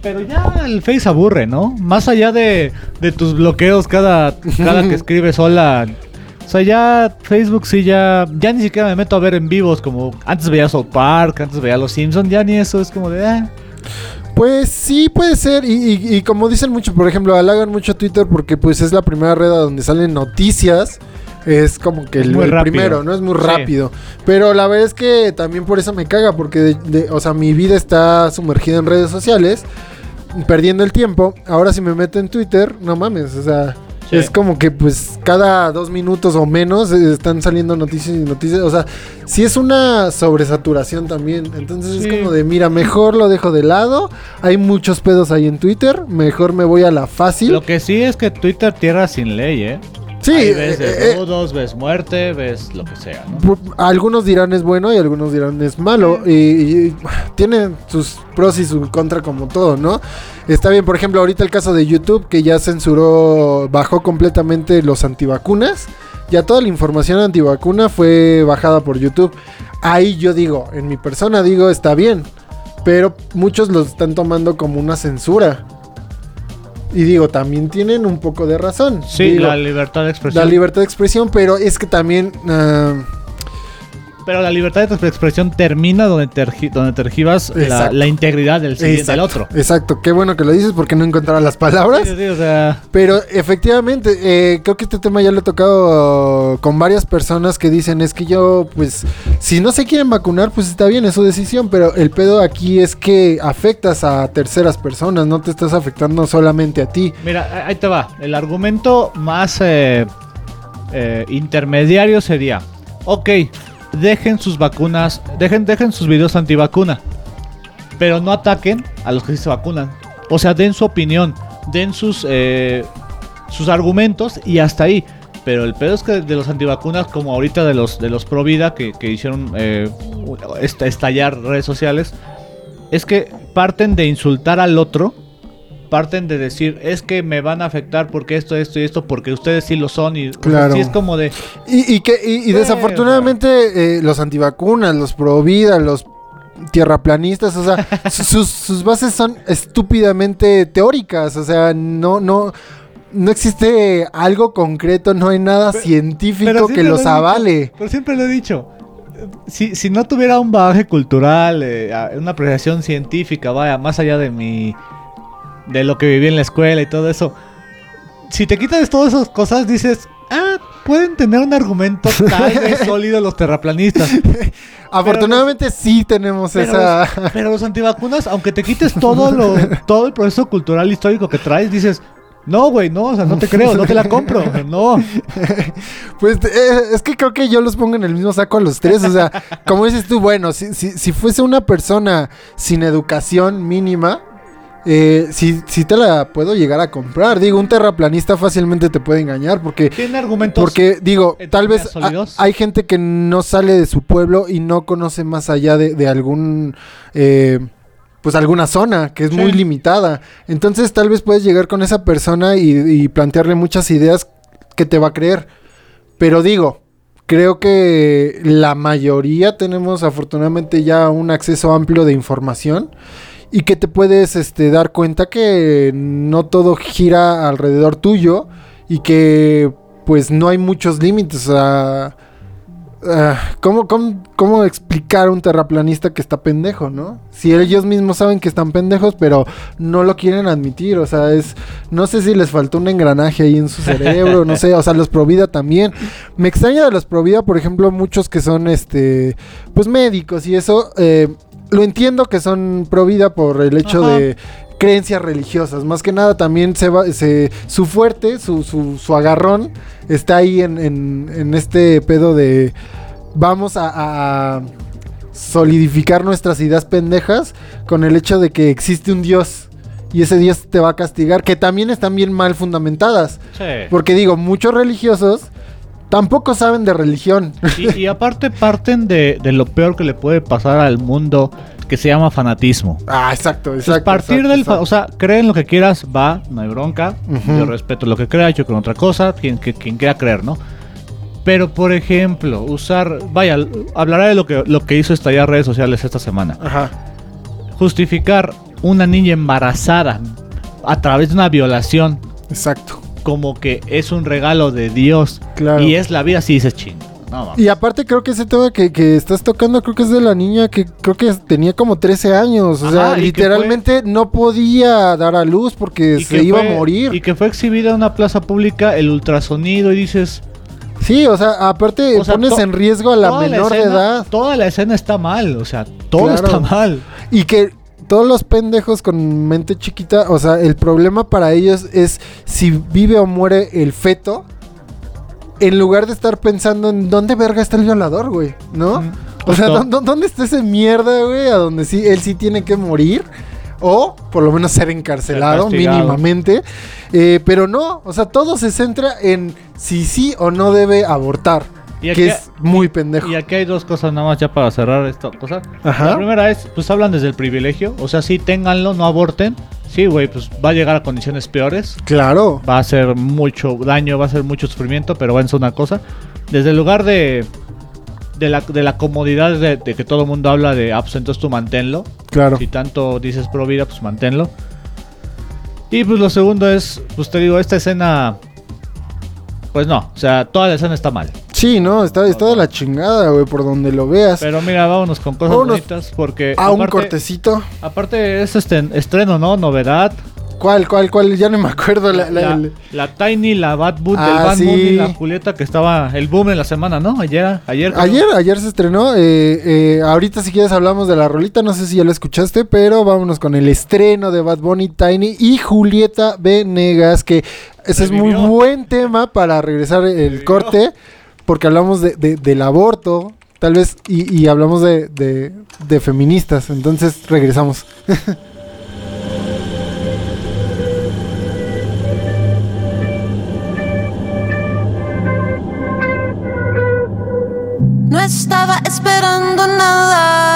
[SPEAKER 2] Pero ya el Face aburre, ¿no? Más allá de, de tus bloqueos cada, cada que escribes hola. O sea, ya Facebook sí ya. Ya ni siquiera me meto a ver en vivos como antes veía South Park, antes veía Los Simpsons, ya ni eso es como de. ah.
[SPEAKER 3] Pues sí, puede ser. Y, y- y como dicen mucho, por ejemplo, halagan mucho Twitter porque pues es la primera red a donde salen noticias. Es como que el, primero, ¿no? Es muy
[SPEAKER 2] Sí.
[SPEAKER 3] rápido. Pero la verdad es que también por eso me caga, porque, de- de- o sea, mi vida está sumergida en redes sociales, perdiendo el tiempo. Ahora si me meto en Twitter, no mames, o sea...
[SPEAKER 2] Sí.
[SPEAKER 3] Es como que pues cada dos minutos o menos eh, están saliendo noticias y noticias. O sea, sí es una sobresaturación también. Entonces
[SPEAKER 2] Sí.
[SPEAKER 3] es como de, mira, mejor lo dejo de lado. Hay muchos pedos ahí en Twitter. Mejor me voy a la fácil.
[SPEAKER 2] Lo que sí es que Twitter tierra sin ley, ¿eh?
[SPEAKER 3] Sí,
[SPEAKER 2] Ahí ves
[SPEAKER 3] eh, eh,
[SPEAKER 2] desnudos, ves muerte, ves lo que sea, ¿no?
[SPEAKER 3] algunos dirán es bueno y algunos dirán es malo. Y, y tiene sus pros y su contra como todo, ¿no? Está bien, por ejemplo, ahorita el caso de YouTube que ya censuró, bajó completamente los antivacunas. Ya toda la información antivacuna fue bajada por YouTube. Ahí yo digo, en mi persona digo, está bien. pero muchos lo están tomando como una censura. Y digo, también tienen un poco de razón.
[SPEAKER 2] Sí,
[SPEAKER 3] Digo,
[SPEAKER 2] la libertad de expresión.
[SPEAKER 3] la libertad de expresión, pero es que también... ah,
[SPEAKER 2] Pero la libertad de expresión termina donde, tergi- donde tergibas la,
[SPEAKER 3] Exacto.
[SPEAKER 2] la integridad del, siguiente- del
[SPEAKER 3] exacto,
[SPEAKER 2] otro.
[SPEAKER 3] Exacto, qué bueno que lo dices porque no encontraba las palabras.
[SPEAKER 2] Sí, sí, o sea,
[SPEAKER 3] Pero efectivamente, eh, creo que este tema ya lo he tocado con varias personas que dicen es que yo, pues, si no se quieren vacunar, pues está bien, es su decisión, pero el pedo aquí es que afectas a terceras personas, no te estás afectando solamente a ti.
[SPEAKER 2] mira, ahí te va. El argumento más eh, eh, intermediario sería, ok, dejen sus vacunas, dejen, dejen sus videos antivacuna, pero no ataquen a los que sí se vacunan. O sea, den su opinión, den sus, eh, sus argumentos y hasta ahí. Pero el pedo es que de los antivacunas, como ahorita de los de los pro vida que, que hicieron eh, est- estallar redes sociales, es que parten de insultar al otro, parten de decir es que me van a afectar porque esto, esto y esto, porque ustedes sí lo son y o sea,
[SPEAKER 3] Claro.
[SPEAKER 2] sí es como de
[SPEAKER 3] Y, y que, y, desafortunadamente eh, los antivacunas, los pro vida, los tierraplanistas, o sea, su- sus, sus bases son estúpidamente teóricas, o sea, no, no, no existe algo concreto, no hay nada científico
[SPEAKER 2] Pero
[SPEAKER 3] que los
[SPEAKER 2] he dicho,
[SPEAKER 3] avale.
[SPEAKER 2] pero siempre lo he dicho. Si, si no tuviera un bagaje cultural, eh, una apreciación científica, vaya, más allá de mi. De lo que viví en la escuela y todo eso. Si te quitas todas esas cosas, dices. Ah, pueden tener un argumento tal vez sólido los terraplanistas.
[SPEAKER 3] Afortunadamente sí tenemos
[SPEAKER 2] Pero,
[SPEAKER 3] esa...
[SPEAKER 2] los, pero los antivacunas, aunque te quites todo lo, todo el proceso cultural histórico que traes, dices. No, güey, no, o sea, no te creo, no te la compro, no.
[SPEAKER 3] Pues eh, es que creo que yo los pongo en el mismo saco a los tres. O sea, como dices tú, bueno, si, si, si fuese una persona sin educación mínima, eh, si, si te la puedo llegar a comprar. Digo, un terraplanista fácilmente te puede engañar porque...
[SPEAKER 2] Tiene argumentos.
[SPEAKER 3] Porque digo, tal vez hay gente que no sale de su pueblo y no conoce más allá de, de algún... eh, pues alguna zona que es
[SPEAKER 2] Sí.
[SPEAKER 3] muy limitada. Entonces tal vez puedes llegar con esa persona y, y plantearle muchas ideas que te va a creer. Pero digo, creo que la mayoría tenemos afortunadamente ya un acceso amplio de información y que te puedes este, dar cuenta que no todo gira alrededor tuyo y que pues no hay muchos límites. O sea, ah, ¿cómo, cómo, cómo explicar a un terraplanista que está pendejo, no? Si ellos mismos saben que están pendejos, pero no lo quieren admitir. O sea, es. No sé si les faltó un engranaje ahí en su cerebro, no sé. O sea, los Provida también. Me extraña de los Provida, por ejemplo, muchos que son este. Pues médicos y eso. eh, lo entiendo que son Provida por el hecho
[SPEAKER 2] Ajá.
[SPEAKER 3] de creencias religiosas. Más que nada también se va, se, su fuerte, su, su, su agarrón está ahí en, en, en este pedo de vamos a, a solidificar nuestras ideas pendejas con el hecho de que existe un Dios y ese Dios te va a castigar, que también están bien mal fundamentadas.
[SPEAKER 2] Sí.
[SPEAKER 3] Porque digo, muchos religiosos tampoco saben de religión.
[SPEAKER 2] Y, y aparte parten de, de lo peor que le puede pasar al mundo que se llama fanatismo.
[SPEAKER 3] ah, exacto,
[SPEAKER 2] Entonces,
[SPEAKER 3] exacto.
[SPEAKER 2] partir
[SPEAKER 3] exacto,
[SPEAKER 2] del...
[SPEAKER 3] exacto.
[SPEAKER 2] O sea, creen lo que quieras, va, no hay bronca. Yo respeto lo que creas, yo con otra cosa, quien, quien quiera creer, ¿no? Pero, por ejemplo, usar... Vaya, hablaré de lo que, lo que hizo estallar redes sociales esta semana.
[SPEAKER 3] Ajá.
[SPEAKER 2] Justificar una niña embarazada a través de una violación
[SPEAKER 3] Exacto.
[SPEAKER 2] Como que es un regalo de Dios
[SPEAKER 3] Claro.
[SPEAKER 2] y es la vida, sí dices ching. No.
[SPEAKER 3] Y aparte creo que ese tema que, que estás tocando creo que es de la niña que creo que tenía como 13 años. O sea,
[SPEAKER 2] Ajá,
[SPEAKER 3] literalmente no podía dar a luz porque se iba
[SPEAKER 2] fue-
[SPEAKER 3] a morir.
[SPEAKER 2] Y que fue exhibida en una plaza pública el ultrasonido y dices...
[SPEAKER 3] Sí, o sea, aparte
[SPEAKER 2] O sea,
[SPEAKER 3] pones en riesgo a la menor de
[SPEAKER 2] escena-
[SPEAKER 3] edad.
[SPEAKER 2] Toda la escena está mal, o sea, todo
[SPEAKER 3] Claro.
[SPEAKER 2] está mal.
[SPEAKER 3] Y que todos los pendejos con mente chiquita, o sea, el problema para ellos es si vive o muere el feto. En lugar de estar pensando en dónde verga está el violador, güey, ¿no?
[SPEAKER 2] Mm,
[SPEAKER 3] O sea,
[SPEAKER 2] justo.
[SPEAKER 3] ¿dó- ¿dónde está ese mierda, güey? A donde sí, él sí tiene que morir. O por lo menos ser encarcelado
[SPEAKER 2] Ser
[SPEAKER 3] mínimamente. Eh, pero no, o sea, todo se centra en si sí o no debe abortar.
[SPEAKER 2] Y aquí-
[SPEAKER 3] que es muy pendejo.
[SPEAKER 2] Y aquí hay dos cosas nada más ya para cerrar esta cosa.
[SPEAKER 3] Ajá.
[SPEAKER 2] La primera es, pues hablan desde el privilegio, o sea, sí, ténganlo, no aborten. Sí, güey, pues va a llegar a condiciones peores.
[SPEAKER 3] Claro.
[SPEAKER 2] Va a hacer mucho daño, va a ser mucho sufrimiento, pero va a ser una cosa. Desde el lugar de... de la, de la comodidad de, de que todo el mundo habla de, ah, pues entonces tú manténlo.
[SPEAKER 3] Claro.
[SPEAKER 2] Si tanto dices pro vida, pues manténlo. Y pues lo segundo es, pues te digo, esta escena, pues no, o sea, toda la escena está mal.
[SPEAKER 3] Sí, no, está, está de la chingada, güey, por donde lo veas.
[SPEAKER 2] Pero mira, vámonos con cosas
[SPEAKER 3] Vámonos
[SPEAKER 2] bonitas porque
[SPEAKER 3] a un cortecito.
[SPEAKER 2] Aparte es este estreno, ¿no? Novedad.
[SPEAKER 3] ¿Cuál, cuál, cuál? Ya no me acuerdo. La, la-
[SPEAKER 2] La,
[SPEAKER 3] la-
[SPEAKER 2] la Tiny, la Bad Boot,
[SPEAKER 3] Ah,
[SPEAKER 2] el Bad
[SPEAKER 3] sí.
[SPEAKER 2] Bunny, la Julieta que estaba el boom en la semana, ¿no? Ayer, ayer. creo.
[SPEAKER 3] Ayer, ayer se estrenó. eh, eh, ahorita si quieres hablamos de la rolita. No sé si ya la escuchaste, pero vámonos con el estreno de Bad Bunny, Tiny y Julieta Venegas, que ese es muy buen tema para regresar el
[SPEAKER 2] Revivió.
[SPEAKER 3] corte, porque hablamos de, de- del aborto, tal vez, y, y hablamos de, de- de feministas. Entonces regresamos.
[SPEAKER 5] No estaba esperando nada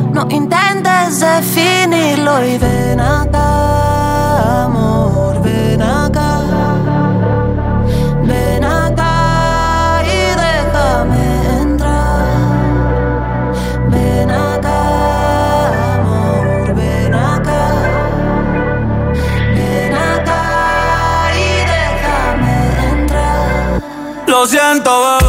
[SPEAKER 5] No intentes definirlo y ven acá, amor, ven acá. Ven acá y déjame entrar. Ven acá, amor, ven acá. Ven acá y déjame entrar.
[SPEAKER 6] Lo siento,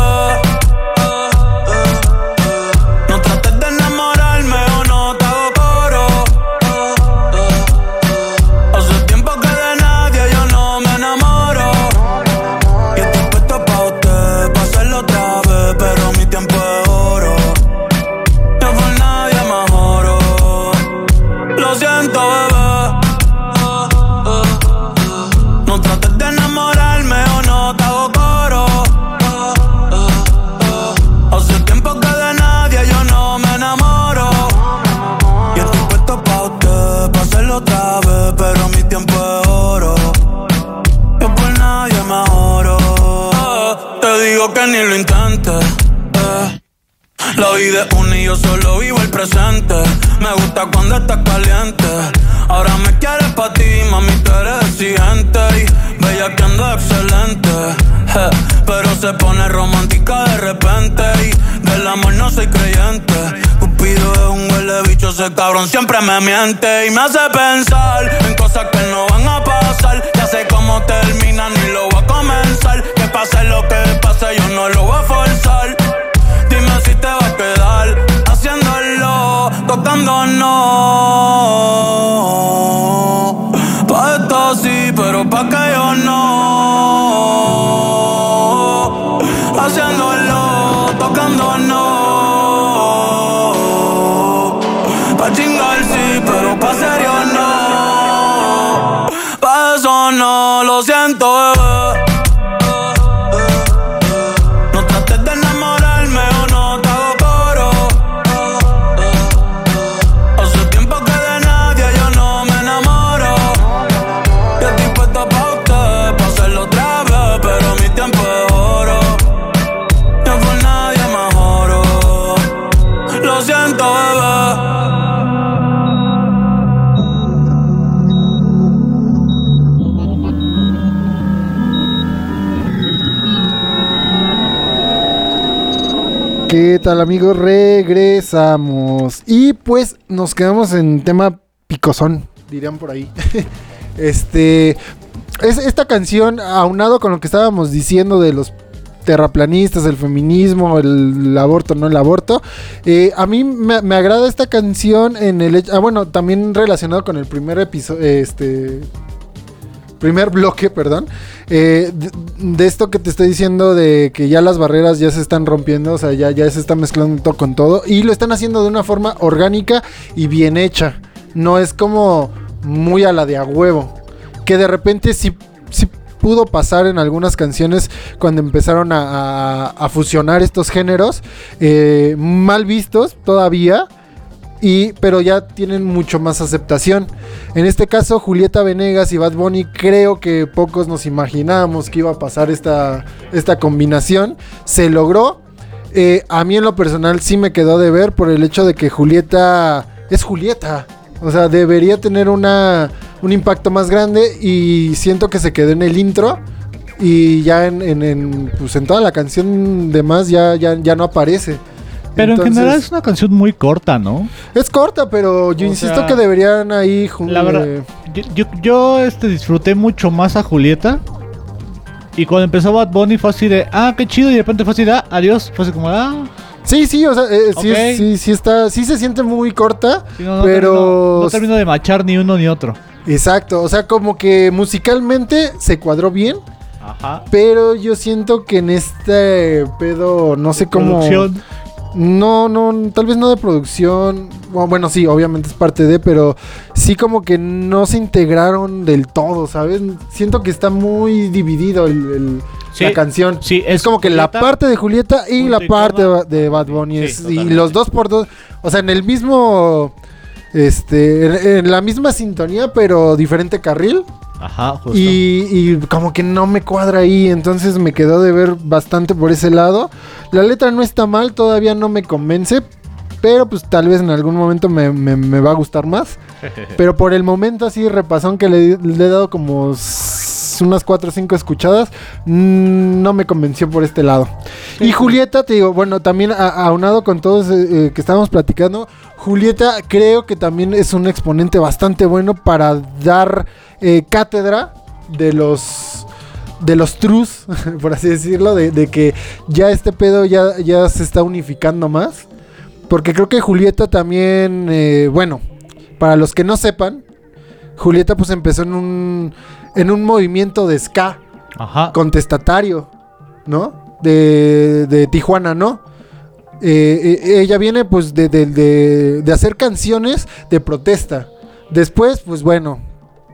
[SPEAKER 6] ese cabrón siempre me miente. Y me hace pensar en cosas que no van a pasar. Ya sé cómo termina, ni lo voy a comenzar. Que pase lo que pase, yo no lo voy a forzar. Dime si te va a quedar haciéndolo, tocando no. Pa' esto sí, pero pa' que yo no.
[SPEAKER 3] ¿Qué tal amigos? Regresamos. Y pues nos quedamos en tema picosón, dirían por ahí. este, es esta canción, aunado con lo que estábamos diciendo de los terraplanistas, el feminismo, el aborto, no el aborto. eh, a mí me, me agrada esta canción en el hecho, ah bueno, también relacionado con el primer episodio, este, primer bloque, perdón, eh, de, esto que te estoy diciendo de que ya las barreras ya se están rompiendo, o sea, ya, ya se está mezclando todo con todo y lo están haciendo de una forma orgánica y bien hecha. No es como muy a la de a huevo, que de repente sí, sí pudo pasar en algunas canciones cuando empezaron a fusionar estos géneros, eh, mal vistos todavía. Y, pero ya tienen mucho más aceptación. En este caso, Julieta Venegas y Bad Bunny, creo que pocos nos imaginábamos que iba a pasar esta, esta combinación. Se logró. Eh, a mí en lo personal sí me quedó de ver por el hecho de que Julieta es Julieta. O sea, debería tener una, un impacto más grande y siento que se quedó en el intro. Y ya en, en, en, pues en toda la canción de más ya, ya, ya no aparece.
[SPEAKER 2] Pero en general es una canción muy corta, ¿no?
[SPEAKER 3] es corta, pero yo
[SPEAKER 2] O
[SPEAKER 3] insisto
[SPEAKER 2] sea,
[SPEAKER 3] que deberían ahí jun-
[SPEAKER 2] La verdad,
[SPEAKER 3] eh,
[SPEAKER 2] yo, yo, yo, este, disfruté mucho más a Julieta. Y cuando empezó Bad Bunny fue así de, ah, qué chido. Y de repente fue así de, ah, adiós. Fue así como, ah,
[SPEAKER 3] Sí, sí, o sea, eh, sí, sí, sí está, sí se siente muy corta,
[SPEAKER 2] sí, no, no
[SPEAKER 3] pero
[SPEAKER 2] termino- no termino de machar ni uno ni otro.
[SPEAKER 3] exacto, o sea, como que musicalmente se cuadró bien,
[SPEAKER 2] Ajá.
[SPEAKER 3] pero yo siento que en este pedo, no sé cómo,
[SPEAKER 2] Producción.
[SPEAKER 3] No, no, tal vez no de producción, bueno, sí, obviamente es parte de, pero sí como que no se integraron del todo, ¿sabes? Siento que está muy dividido el, el-
[SPEAKER 2] Sí,
[SPEAKER 3] la canción.
[SPEAKER 2] Sí,
[SPEAKER 3] Es como que la parte de Julieta y la parte de Bad Bunny.
[SPEAKER 2] Sí,
[SPEAKER 3] es- y los dos por dos. O sea, en el mismo. Este. En, en la misma sintonía, pero diferente carril.
[SPEAKER 2] Ajá, justo.
[SPEAKER 3] Y, y como que no me cuadra ahí. Entonces me quedó de ver bastante por ese lado. La letra no está mal, todavía no me convence. Pero pues tal vez en algún momento me, me- me va a gustar más. Pero por el momento así, repasón que le, le he dado como unas 4 o 5 escuchadas, mm, no me convenció por este lado. Y Julieta, te digo, bueno, también aunado con todos eh, eh, que estábamos platicando, Julieta creo que también es un exponente bastante bueno para dar eh, cátedra de los de los trus, por así decirlo, de, de que ya este pedo ya, ya se está unificando más. Porque creo que Julieta también, eh, bueno, para los que no sepan, Julieta pues empezó en un, en un movimiento de ska
[SPEAKER 2] Ajá.
[SPEAKER 3] contestatario, ¿no? De, de Tijuana, ¿no? Eh, eh, ella viene pues de, de- de- de hacer canciones de protesta. Después, pues bueno,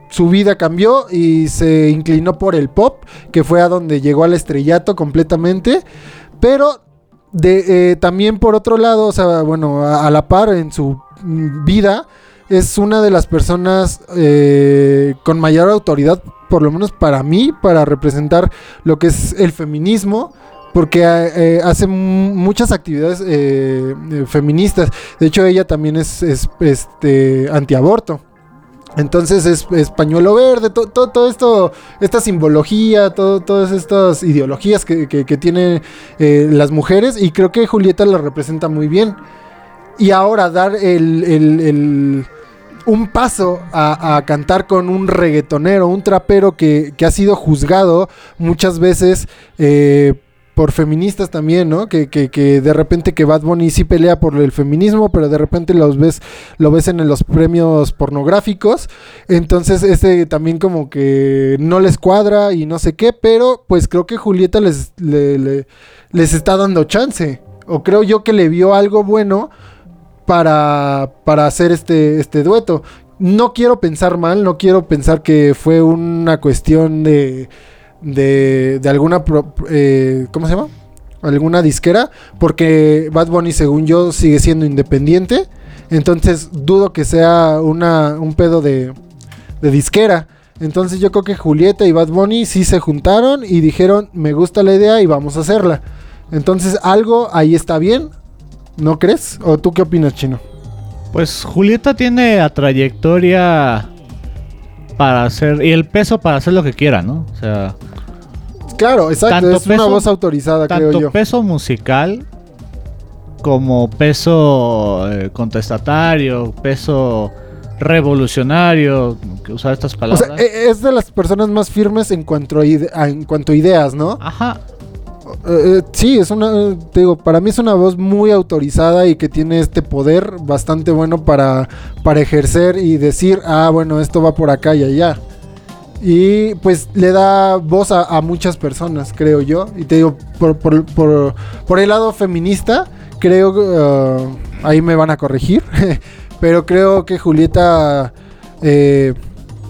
[SPEAKER 3] su vida cambió y se inclinó por el pop, que fue a donde llegó al estrellato completamente. Pero de, eh, también por otro lado, o sea, bueno, a, la par en su mm, vida, es una de las personas eh, con mayor autoridad, por lo menos para mí, para representar lo que es el feminismo. Porque eh, hace mu- muchas actividades eh, eh, feministas. De hecho, ella también es, es, este, antiaborto. Entonces es, es pañuelo verde, to- to- todo esto, esta simbología, todo, todas estas ideologías que, que, tienen eh, las mujeres y creo que Julieta la representa muy bien. Y ahora dar el- el- un paso a, a cantar con un reggaetonero, un trapero que, que ha sido juzgado muchas veces eh, por feministas también, ¿no? Que, que, que de repente que Bad Bunny sí pelea por el feminismo, pero de repente los ves, lo ves en los premios pornográficos. Entonces, este también como que no les cuadra y no sé qué, pero pues creo que Julieta les, le- le- les está dando chance. O creo yo que le vio algo bueno para, para hacer este, este dueto. No quiero pensar mal, no quiero pensar que fue una cuestión de, de, de alguna, pro- eh, ¿cómo se llama? Alguna disquera, porque Bad Bunny, según yo, sigue siendo independiente. Entonces dudo que sea una, un pedo de, de disquera. Entonces yo creo que Julieta y Bad Bunny sí se juntaron y dijeron, me gusta la idea y vamos a hacerla. Entonces algo ahí está bien, ¿no crees? ¿O tú qué opinas, Chino?
[SPEAKER 2] Pues Julieta tiene la trayectoria para hacer. Y el peso para hacer lo que quiera, ¿no? O sea,
[SPEAKER 3] Claro, exacto,
[SPEAKER 2] Tanto
[SPEAKER 3] es una voz autorizada, creo
[SPEAKER 2] tanto
[SPEAKER 3] yo.
[SPEAKER 2] peso musical como peso eh, contestatario, peso revolucionario, que usar estas
[SPEAKER 3] O
[SPEAKER 2] palabras.
[SPEAKER 3] sea, e- es de las personas más firmes en cuanto a- en cuanto a ideas, ¿no?
[SPEAKER 2] Ajá.
[SPEAKER 3] Eh, eh, sí, es una, eh, te digo, para mí es una voz muy autorizada y que tiene este poder bastante bueno para, para ejercer y decir, ah, bueno, esto va por acá y allá. Y pues le da voz a, muchas personas, creo yo. Y te digo, por, el lado feminista, creo, eh, ahí me van a corregir, pero creo que Julieta eh,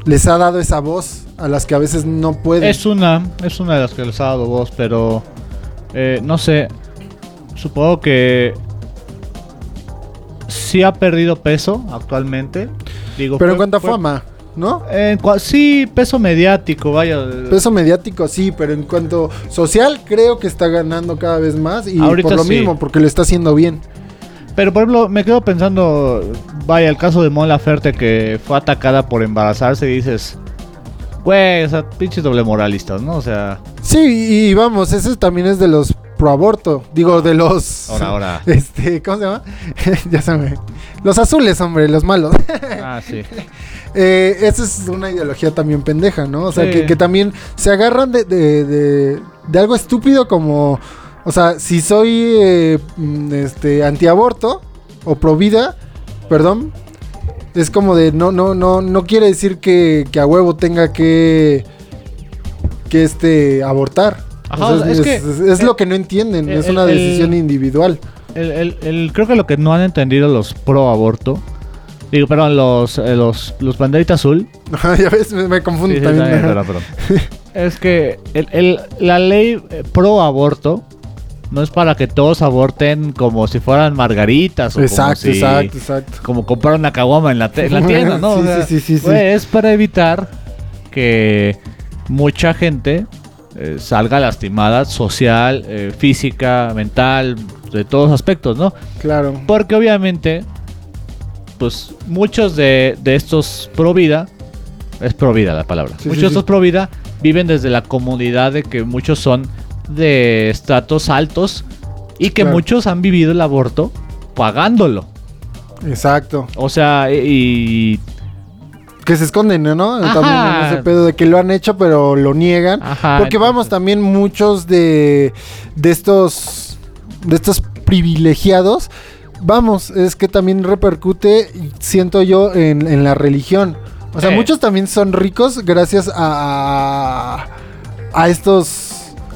[SPEAKER 3] les ha dado esa voz a las que a veces no pueden.
[SPEAKER 2] Es una, es una de las que les ha dado voz, pero eh, no sé. Supongo que sí ha perdido peso actualmente. Digo,
[SPEAKER 3] Pero en cuanto a
[SPEAKER 2] fue-
[SPEAKER 3] fama, ¿no?
[SPEAKER 2] en cua- sí, peso mediático, vaya.
[SPEAKER 3] Peso mediático sí, pero en cuanto social creo que está ganando cada vez más y
[SPEAKER 2] Ahorita
[SPEAKER 3] por lo
[SPEAKER 2] sí.
[SPEAKER 3] mismo, porque lo está haciendo bien.
[SPEAKER 2] Pero por ejemplo, me quedo pensando, vaya, el caso de Mon Laferte que fue atacada por embarazarse y dices, güey, o sea, pinches doble moralistas, ¿no? O sea,
[SPEAKER 3] Sí, y vamos, ese también es de los pro aborto, digo de los
[SPEAKER 2] ahora, ahora.
[SPEAKER 3] este, ¿cómo se llama? ya se me los azules, hombre, los malos.
[SPEAKER 2] Ah, sí.
[SPEAKER 3] Eh, esa es una ideología también pendeja, ¿no? O sea,
[SPEAKER 2] Sí.
[SPEAKER 3] que, que también se agarran de, de, de- de algo estúpido como, o sea, si soy eh, mm, este antiaborto o pro vida, perdón, es como de no, no, no, no quiere decir que, que a huevo tenga que que este abortar.
[SPEAKER 2] Ajá,
[SPEAKER 3] O sea,
[SPEAKER 2] es
[SPEAKER 3] es,
[SPEAKER 2] que-
[SPEAKER 3] es- es lo que no entienden,
[SPEAKER 2] el-
[SPEAKER 3] es una
[SPEAKER 2] el-
[SPEAKER 3] decisión individual.
[SPEAKER 2] El, creo que lo que no han entendido los pro aborto, digo, perdón, los, eh, los, los banderita azul,
[SPEAKER 3] ya ves, me, me confundo
[SPEAKER 2] Sí, sí,
[SPEAKER 3] también.
[SPEAKER 2] también, perdón, perdón. es que el- el- la ley eh, pro aborto no es para que todos aborten como si fueran margaritas o como
[SPEAKER 3] Exacto,
[SPEAKER 2] si-
[SPEAKER 3] exacto, exacto.
[SPEAKER 2] como comprar una caguama en la, en la tienda, ¿no?
[SPEAKER 3] Sí,
[SPEAKER 2] O sea,
[SPEAKER 3] sí, sí,
[SPEAKER 2] es para evitar que mucha gente eh, salga lastimada social, eh, física, mental, de todos aspectos, ¿no?
[SPEAKER 3] Claro.
[SPEAKER 2] Porque obviamente, pues muchos de, de estos pro vida, es pro vida la palabra, muchos de estos pro vida viven desde la comunidad de que muchos son de estratos altos y que
[SPEAKER 3] Claro.
[SPEAKER 2] muchos han vivido el aborto pagándolo.
[SPEAKER 3] Exacto.
[SPEAKER 2] O sea, y...
[SPEAKER 3] Que se esconden, ¿no?
[SPEAKER 2] Ajá.
[SPEAKER 3] También en ese pedo de que lo han hecho, pero lo niegan.
[SPEAKER 2] Ajá,
[SPEAKER 3] Porque vamos, también muchos de, de estos de estos privilegiados, vamos, es que también repercute, siento yo, en, en la religión. O sea, muchos también son ricos gracias a, a estos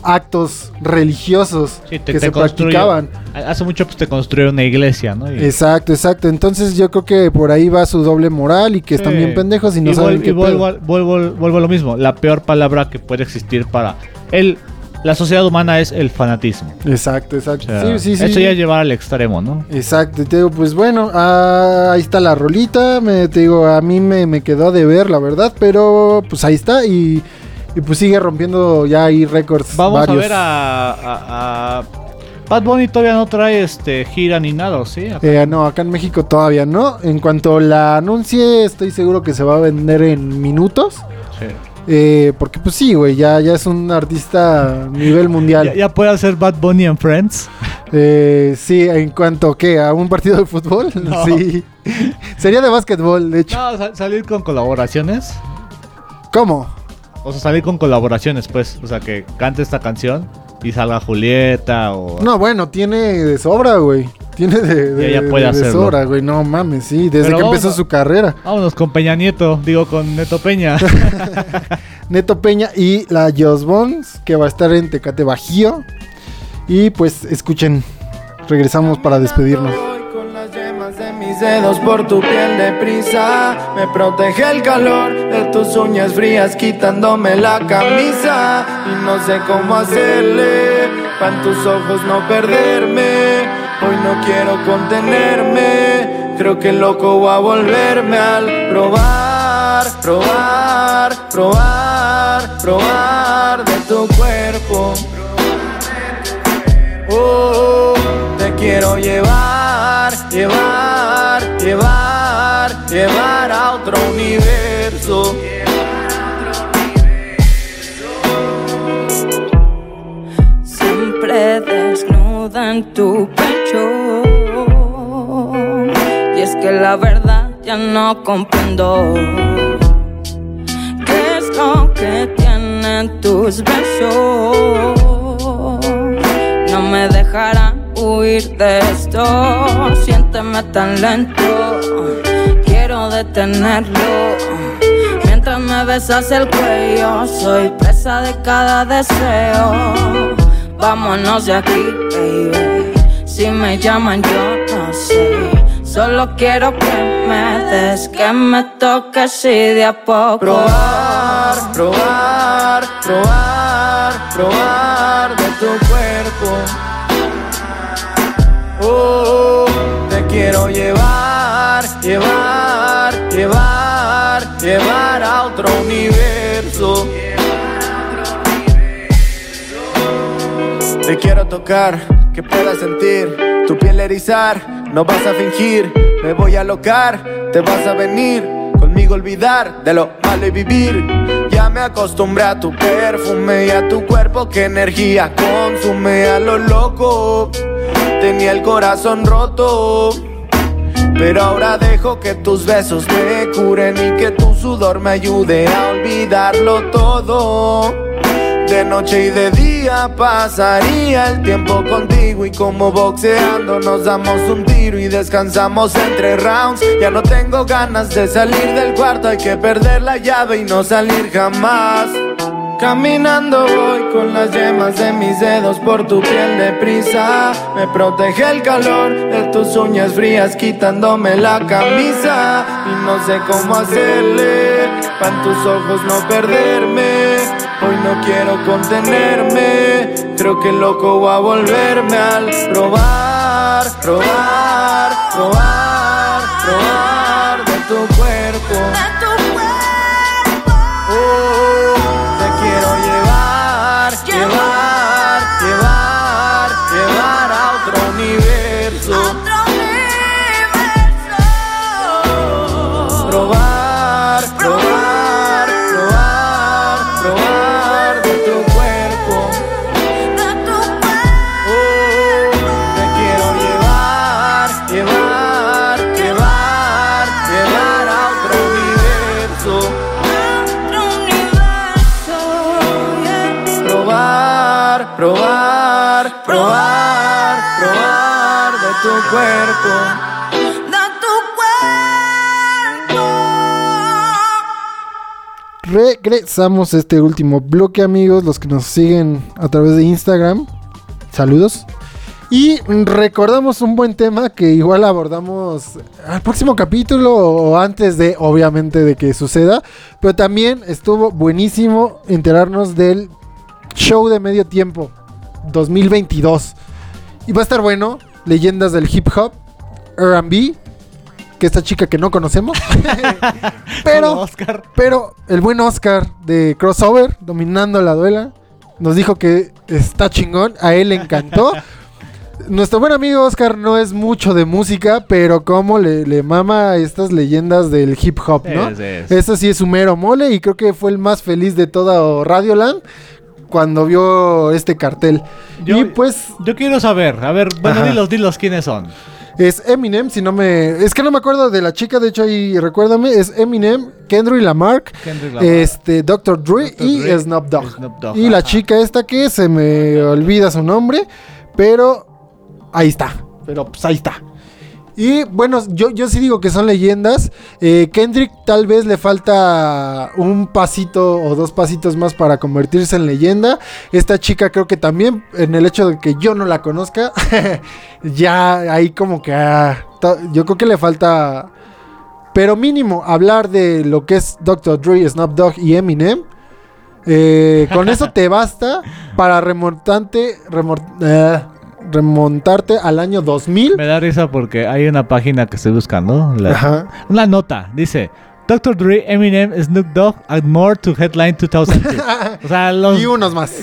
[SPEAKER 3] actos religiosos
[SPEAKER 2] Sí, te-
[SPEAKER 3] que
[SPEAKER 2] te
[SPEAKER 3] se
[SPEAKER 2] construyó.
[SPEAKER 3] practicaban.
[SPEAKER 2] Hace mucho pues te construyeron una iglesia, ¿no? Y-
[SPEAKER 3] Exacto, exacto. Entonces yo creo que por ahí va su doble moral y que están
[SPEAKER 2] Sí.
[SPEAKER 3] bien pendejos y no
[SPEAKER 2] Y
[SPEAKER 3] saben qué
[SPEAKER 2] y vuelvo,
[SPEAKER 3] pedo.
[SPEAKER 2] vuelvo, vuelvo a lo mismo. La peor palabra que puede existir para el, la sociedad humana es el fanatismo.
[SPEAKER 3] Exacto,
[SPEAKER 2] O
[SPEAKER 3] exacto.
[SPEAKER 2] sea,
[SPEAKER 3] sí, sí, sí.
[SPEAKER 2] Eso ya llevar al extremo, ¿no?
[SPEAKER 3] Exacto, y te digo, pues bueno, ah, ahí está la rolita, me, te digo, a mí me, me quedó de ver, la verdad, pero pues ahí está y, y pues sigue rompiendo ya ahí récords
[SPEAKER 2] Vamos
[SPEAKER 3] varios.
[SPEAKER 2] a ver a, a, a- Bad Bunny todavía no trae este gira ni nada, ¿o ¿sí?
[SPEAKER 3] Eh, no, acá en México todavía no. En cuanto la anuncie, estoy seguro que se va a vender en minutos.
[SPEAKER 2] Sí.
[SPEAKER 3] Eh, porque pues sí, güey, ya, ya es un artista a nivel mundial.
[SPEAKER 2] Ya, ya puede hacer Bad Bunny en Friends.
[SPEAKER 3] Eh, sí, en cuanto ¿qué? a un partido de fútbol,
[SPEAKER 2] No.
[SPEAKER 3] sí. Sería de básquetbol, de hecho.
[SPEAKER 2] No, sa- salir con colaboraciones.
[SPEAKER 3] ¿Cómo?
[SPEAKER 2] O sea, salir con colaboraciones, pues. O sea, que cante esta canción y salga Julieta o...
[SPEAKER 3] No, bueno, tiene de sobra, güey. Tiene de, de,
[SPEAKER 2] ya puede
[SPEAKER 3] de- de sobra, güey. No mames, sí, desde
[SPEAKER 2] Pero
[SPEAKER 3] que empezó
[SPEAKER 2] a-
[SPEAKER 3] su carrera.
[SPEAKER 2] Vámonos con Peña Nieto, digo con Neto Peña.
[SPEAKER 3] Neto Peña y la Jos Bones, que va a estar en Tecate Bajío. Y pues escuchen, regresamos para despedirnos.
[SPEAKER 7] Dedos por tu piel de prisa. Me protege el calor de tus uñas frías quitándome la camisa. Y no sé cómo hacerle para tus ojos no perderme. Hoy no quiero contenerme. Creo que loco voy a volverme al probar, probar, probar, probar de tu cuerpo. Oh, te quiero llevar, llevar, llevar, llevar a otro universo.
[SPEAKER 8] Siempre desnuda en tu pecho. Y es que la verdad ya no comprendo. ¿Qué es lo que tienen tus besos? No me dejarán huir de esto. Siénteme tan lento. Quiero detenerlo. Mientras me besas el cuello, soy presa de cada deseo. Vámonos de aquí, baby. Si me llaman, yo no sé. Solo quiero que me des, que me toques y de a poco.
[SPEAKER 7] Probar, probar, probar, probar de tu cuerpo. Oh, te quiero llevar, llevar, llevar, llevar a otro universo. Te quiero tocar, que puedas sentir tu piel erizar. No vas a fingir, me voy a locar, te vas a venir conmigo olvidar de lo malo y vivir. Ya me acostumbré a tu perfume y a tu cuerpo que energía consume a lo loco. Tenía el corazón roto. Pero ahora dejo que tus besos me curen y que tu sudor me ayude a olvidarlo todo. De noche y de día pasaría el tiempo contigo y como boxeando nos damos un tiro y descansamos entre rounds. Ya no tengo ganas de salir del cuarto, hay que perder la llave y no salir jamás. Caminando voy con las yemas de mis dedos por tu piel de prisa. Me protege el calor de tus uñas frías quitándome la camisa. Y no sé cómo hacerle para tus ojos no perderme. Hoy no quiero contenerme. Creo que loco voy a volverme al probar, probar, probar, probar de tu cuerpo.
[SPEAKER 3] Regresamos a este último bloque, amigos, los que nos siguen a través de Instagram. Saludos. Y recordamos un buen tema que igual abordamos al próximo capítulo o antes de, obviamente, de que suceda. Pero también estuvo buenísimo enterarnos del show de medio tiempo 2022. Y va a estar bueno, leyendas del hip hop, RB, que esta chica que no conocemos. pero,
[SPEAKER 2] Oscar.
[SPEAKER 3] pero el buen Oscar de Crossover, dominando la duela, nos dijo que está chingón, a él le encantó. Nuestro buen amigo Oscar no es mucho de música, pero como le, le mama a estas leyendas del hip hop, ¿no?
[SPEAKER 2] Es, es.
[SPEAKER 3] Eso sí es su mero mole y creo que fue el más feliz de toda Radioland cuando vio este cartel.
[SPEAKER 2] Yo-
[SPEAKER 3] y pues
[SPEAKER 2] Yo quiero saber, a ver, bueno,
[SPEAKER 3] Ajá.
[SPEAKER 2] dilos, dilos quiénes son.
[SPEAKER 3] Es Eminem, si no me... Es que no me acuerdo de la chica, de hecho ahí recuérdame, es Eminem, Kendrick Lamar,
[SPEAKER 2] Kendrick Lamar.
[SPEAKER 3] este Dr. Dre
[SPEAKER 2] Dr.
[SPEAKER 3] y
[SPEAKER 2] Dre,
[SPEAKER 3] Snoop Dogg.
[SPEAKER 2] Snoop Dogg,
[SPEAKER 3] Y la chica esta que se me olvida su nombre, pero ahí está. Pero pues ahí está. Y bueno, yo, yo sí digo que son leyendas. Eh, Kendrick tal vez le falta un pasito o dos pasitos más para convertirse en leyenda. Esta chica creo que también, en el hecho de que yo no la conozca, ya ahí como que... ah, yo creo que le falta... Pero mínimo, hablar de lo que es Dr. Dre, Snoop Dogg y Eminem. eh, con eso te basta para remontante, remor- eh, remontarte al año 2000.
[SPEAKER 2] Me da risa porque hay una página que estoy buscando. la-
[SPEAKER 3] Ajá.
[SPEAKER 2] Una nota, dice. Dr. Dre, Eminem, Snoop Dogg, and more to headline 2002. o sea, los...
[SPEAKER 3] Y unos más.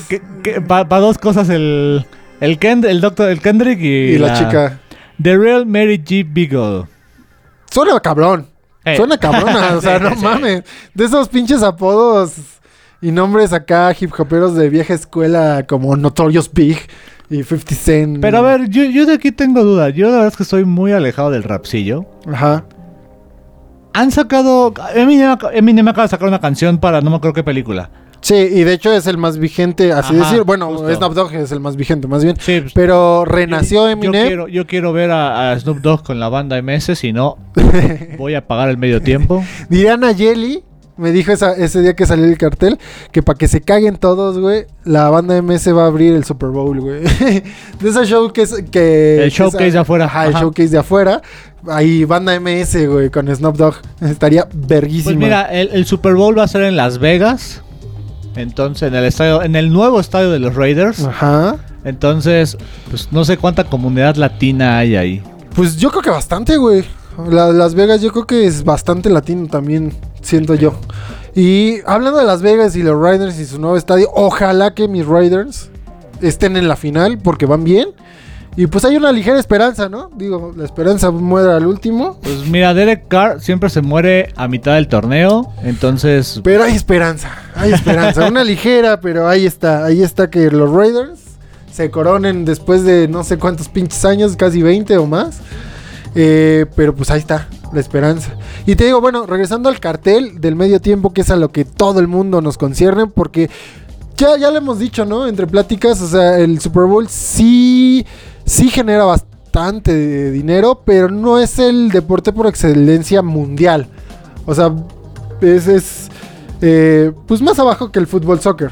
[SPEAKER 2] Para dos cosas, el... El, Kend, el doctor, el Kendrick y,
[SPEAKER 3] Y la chica.
[SPEAKER 2] The Real Mary G. Beagle.
[SPEAKER 3] Suena cabrón.
[SPEAKER 2] Eh.
[SPEAKER 3] Suena cabrona. o sea,
[SPEAKER 2] Sí,
[SPEAKER 3] no
[SPEAKER 2] sí.
[SPEAKER 3] mames. De esos pinches apodos y nombres acá hip hoperos de vieja escuela como Notorious Big y 50 Cent.
[SPEAKER 2] Pero a ver, yo, yo de aquí tengo duda. Yo la verdad es que estoy muy alejado del rapsillo.
[SPEAKER 3] Ajá.
[SPEAKER 2] Han sacado... Eminem, Eminem acaba de sacar una canción para no me acuerdo qué película.
[SPEAKER 3] Sí, y de hecho es el más vigente, así
[SPEAKER 2] Ajá,
[SPEAKER 3] decir. Bueno,
[SPEAKER 2] justo.
[SPEAKER 3] Snoop Dogg es el más vigente, más bien.
[SPEAKER 2] Sí, pues,
[SPEAKER 3] Pero renació
[SPEAKER 2] yo,
[SPEAKER 3] Eminem.
[SPEAKER 2] Yo quiero, yo quiero ver a, a Snoop Dogg con la banda MS, si no, voy a pagar el medio tiempo.
[SPEAKER 3] Diría Nayeli, me dijo esa- ese día que salió el cartel que para que se caguen todos, güey, la banda MS va a abrir el Super Bowl, güey. de ese show que es que
[SPEAKER 2] El
[SPEAKER 3] que
[SPEAKER 2] showcase
[SPEAKER 3] es-
[SPEAKER 2] de afuera,
[SPEAKER 3] Ajá, el showcase de afuera. Ahí banda MS, güey, con Snoop Dogg. Estaría verguísima.
[SPEAKER 2] Pues mira, el, el Super Bowl va a ser en Las Vegas. Entonces, en el estadio, en el nuevo estadio de los Raiders.
[SPEAKER 3] Ajá.
[SPEAKER 2] Entonces, pues no sé cuánta comunidad latina hay ahí.
[SPEAKER 3] Pues yo creo que bastante, güey. La- Las Vegas yo creo que es bastante latino también, siento yo. Y hablando de Las Vegas y los Raiders y su nuevo estadio, ojalá que mis Raiders estén en la final porque van bien. Y pues hay una ligera esperanza, ¿no? Digo, la esperanza muere al último.
[SPEAKER 2] Pues mira, Derek Carr siempre se muere a mitad del torneo. Entonces,
[SPEAKER 3] Pero hay esperanza, hay esperanza. una ligera, pero ahí está. Ahí está que los Raiders se coronen después de no sé cuántos pinches años, casi 20 o más. Eh, pero pues ahí está, la esperanza. Y te digo, bueno, regresando al cartel del medio tiempo, que es a lo que todo el mundo nos concierne, porque ya, ya lo hemos dicho, ¿no? Entre pláticas, o sea, el Super Bowl sí, sí genera bastante dinero, pero no es el deporte por excelencia mundial. O sea, es, es eh, pues más abajo que el fútbol soccer,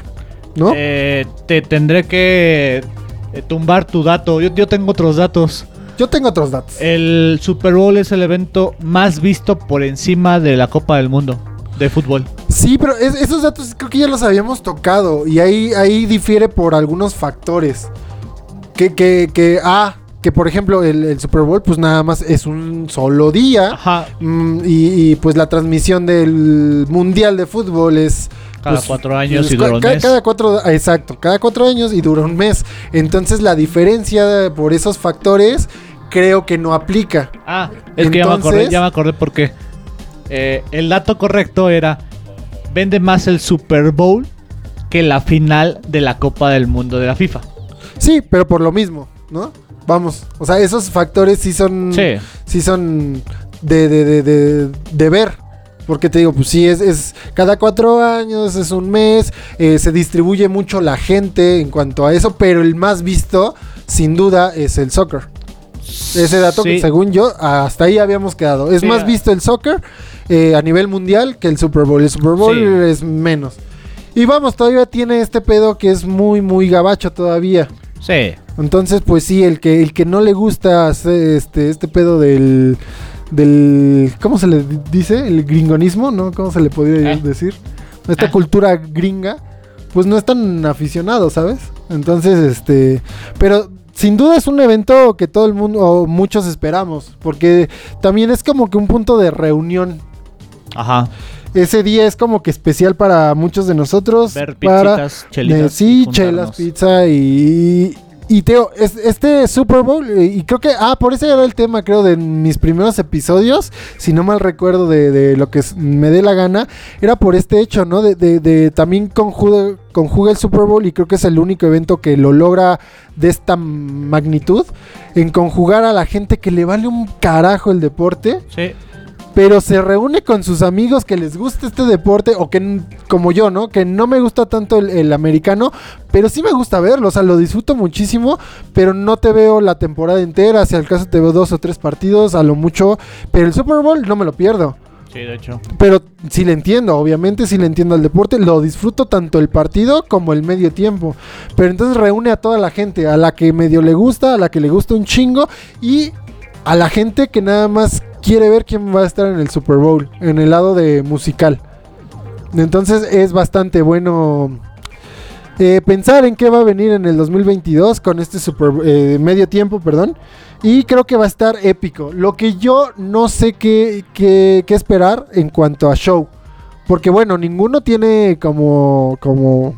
[SPEAKER 3] ¿no?
[SPEAKER 2] eh, te tendré que eh, tumbar tu dato. Yo, yo tengo otros datos.
[SPEAKER 3] Yo tengo otros datos.
[SPEAKER 2] El Super Bowl es el evento más visto por encima de la Copa del Mundo de fútbol.
[SPEAKER 3] Sí, pero es- esos datos creo que ya los habíamos tocado y ahí, ahí difiere por algunos factores. Que, que, que, ah, que por ejemplo el, el Super Bowl pues nada más es un solo día.
[SPEAKER 2] Ajá.
[SPEAKER 3] Mm, y, y, pues la transmisión del Mundial de Fútbol es...
[SPEAKER 2] Cada
[SPEAKER 3] pues,
[SPEAKER 2] cuatro años
[SPEAKER 3] pues,
[SPEAKER 2] y dura un mes.
[SPEAKER 3] Cada cuatro, exacto, cada cuatro años y dura un mes. Entonces la diferencia por esos factores creo que no aplica.
[SPEAKER 2] Ah, es que ya me acordé,
[SPEAKER 3] Entonces-
[SPEAKER 2] ya me acordé por qué. Eh, el dato correcto era, vende más el Super Bowl que la final de la Copa del Mundo de la FIFA.
[SPEAKER 3] Sí, pero por lo mismo, ¿no? Vamos, o sea, esos factores sí son...
[SPEAKER 2] Sí.
[SPEAKER 3] sí son de, de, de, de, de ver. Porque te digo, pues sí, es, es cada cuatro años, es un mes, eh, se distribuye mucho la gente en cuanto a eso, pero el más visto, sin duda, es el soccer. Ese dato,
[SPEAKER 2] Sí.
[SPEAKER 3] según yo, hasta ahí habíamos quedado. Es
[SPEAKER 2] Sí,
[SPEAKER 3] más visto el soccer eh, a nivel mundial que el Super Bowl. El Super Bowl
[SPEAKER 2] Sí.
[SPEAKER 3] es menos. Y vamos, todavía tiene este pedo que es muy, muy gabacho todavía.
[SPEAKER 2] Sí.
[SPEAKER 3] Entonces, pues sí, el que, el que no le gusta este, este pedo del, del. ¿Cómo se le di- dice? El gringonismo, ¿no? ¿Cómo se le podría
[SPEAKER 2] Eh.
[SPEAKER 3] decir? Esta
[SPEAKER 2] Ah.
[SPEAKER 3] cultura gringa, pues no es tan aficionado, ¿sabes? Entonces, este. Pero sin duda es un evento que todo el mundo, o muchos esperamos, porque también es como que un punto de reunión.
[SPEAKER 2] Ajá.
[SPEAKER 3] Ese día es como que especial para muchos de nosotros.
[SPEAKER 2] Ver
[SPEAKER 3] para,
[SPEAKER 2] pizzitas, chelitas.
[SPEAKER 3] eh, sí, chelas, pizza y... Y Teo, es- este Super Bowl, eh, y creo que, ah, por ese era el tema, creo, de mis primeros episodios, si no mal recuerdo de, de lo que me dé la gana, era por este hecho, ¿no? De, de- de también conjuga, conjuga el Super Bowl y creo que es el único evento que lo logra de esta magnitud, en conjugar a la gente que le vale un carajo el deporte,
[SPEAKER 2] Sí.
[SPEAKER 3] Pero se reúne con sus amigos que les gusta este deporte o que como yo, ¿no? Que no me gusta tanto el, el americano, pero sí me gusta verlo, o sea, lo disfruto muchísimo, pero no te veo la temporada entera, si al caso te veo dos o tres partidos, a lo mucho, pero el Super Bowl no me lo pierdo.
[SPEAKER 2] Sí, de hecho.
[SPEAKER 3] Pero sí le entiendo, obviamente sí le entiendo al deporte, lo disfruto tanto el partido como el medio tiempo. Pero entonces reúne a toda la gente, a la que medio le gusta, a la que le gusta un chingo y a la gente que nada más quiere ver quién va a estar en el Super Bowl, en el lado de musical. Entonces es bastante bueno eh, pensar en qué va a venir en el 2022 con este super eh, medio tiempo, perdón. Y creo que va a estar épico. Lo que yo no sé qué, qué- qué esperar en cuanto a show. Porque bueno, ninguno tiene como, como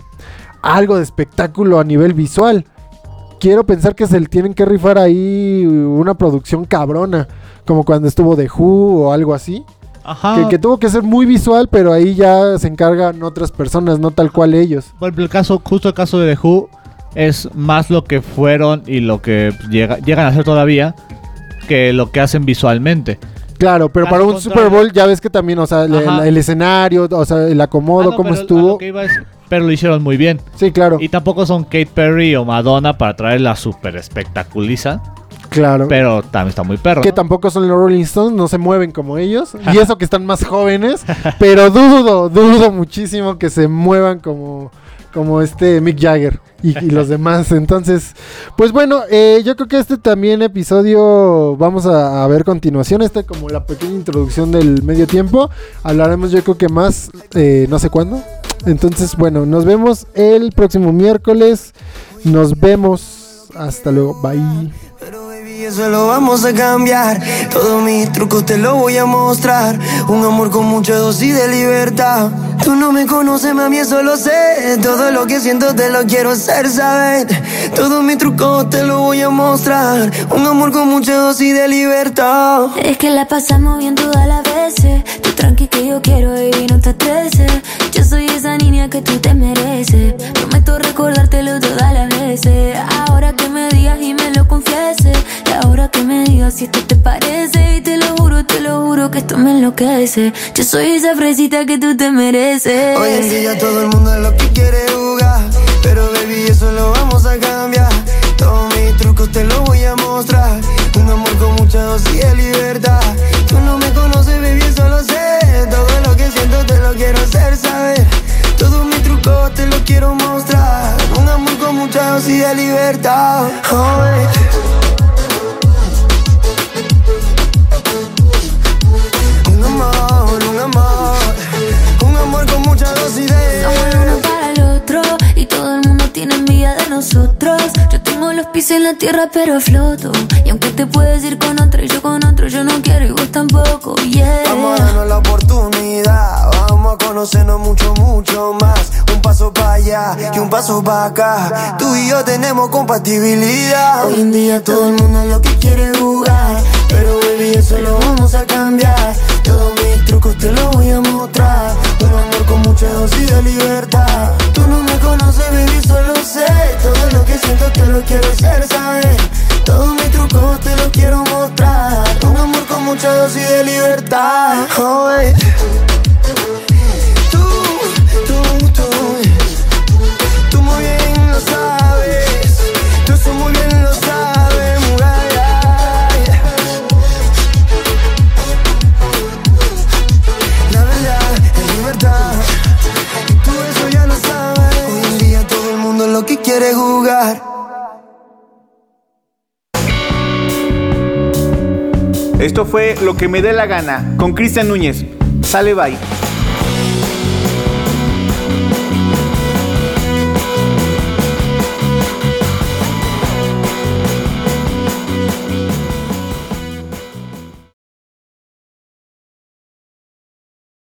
[SPEAKER 3] algo de espectáculo a nivel visual. Quiero pensar que se le tienen que rifar ahí una producción cabrona. Como cuando estuvo The Who o algo así.
[SPEAKER 2] Ajá.
[SPEAKER 3] Que, que tuvo que ser muy visual, pero ahí ya se encargan otras personas, no tal cual ellos.
[SPEAKER 2] Por ejemplo, el caso, justo el caso de The Who es más lo que fueron y lo que llega- llegan a ser todavía que lo que hacen visualmente.
[SPEAKER 3] Claro, pero para un. Super Bowl ya ves que también, o sea, el, escenario, o sea, el acomodo,
[SPEAKER 2] Ah, no,
[SPEAKER 3] cómo
[SPEAKER 2] pero
[SPEAKER 3] estuvo.
[SPEAKER 2] lo que iba es- pero lo hicieron muy bien.
[SPEAKER 3] Sí, claro.
[SPEAKER 2] Y tampoco son Kate Perry o Madonna para traer la super espectaculiza.
[SPEAKER 3] Claro.
[SPEAKER 2] Pero también está muy perro.
[SPEAKER 3] Que
[SPEAKER 2] ¿no?
[SPEAKER 3] tampoco son los Rolling Stones, no se mueven como ellos. Y eso que están más jóvenes. pero dudo, dudo muchísimo que se muevan como, como este Mick Jagger y, y los demás. Entonces, pues bueno, eh, yo creo que este también episodio vamos a, a ver continuación. Este como la pequeña introducción del medio tiempo. Hablaremos yo creo que más, eh, no sé cuándo. Entonces, bueno, nos vemos el próximo miércoles. Nos vemos. Hasta luego. Bye.
[SPEAKER 9] Baby, eso lo vamos a cambiar. Todos mis trucos te lo voy a mostrar. Un amor con mucha dosis de libertad. Tú no me conoces, mami, eso lo sé. Todo lo que siento te lo quiero hacer saber. Todos mis trucos te lo voy a mostrar. Un amor con mucha dosis de libertad.
[SPEAKER 5] Es que la pasamos bien todas las veces. Tú tranqui que yo quiero, baby, no te estreses. Yo soy esa niña que tú te mereces. Prometo recordártelo todas las veces. Ahora que me digas si esto te parece. Y te lo juro, te lo juro que esto me enloquece. Yo soy esa fresita que tú te mereces.
[SPEAKER 9] Hoy en día todo el mundo es lo que quiere jugar. Pero baby, eso lo vamos a cambiar. Todos mis trucos te los voy a mostrar. Un amor con mucha dosis de libertad. Tú no me conoces, baby, eso lo sé. Todo lo que siento te lo quiero hacer saber. Todos mis trucos te los quiero mostrar. Un amor con mucha dosis de libertad.
[SPEAKER 5] Yo tengo los pies en la tierra pero floto. Y aunque te puedes ir con otro y yo con otro, yo no quiero y vos tampoco. Yeah.
[SPEAKER 9] Vamos a darnos la oportunidad, vamos a conocernos mucho, mucho más. Un paso para allá y un paso para acá. Tú y yo tenemos compatibilidad. Hoy en día todo el mundo es lo que quiere jugar, pero baby eso lo vamos a cambiar. Todos mis trucos te los voy a mostrar. Un amor con mucha dosis de libertad. Tú no me conoces, solo sé. Todo lo que siento te lo quiero hacer saber. Todos mis trucos te los quiero mostrar. Un amor con mucha dosis de libertad. Oh, baby. Jugar.
[SPEAKER 1] Esto fue Lo que me dé la gana con Cristian Núñez. Sale bye.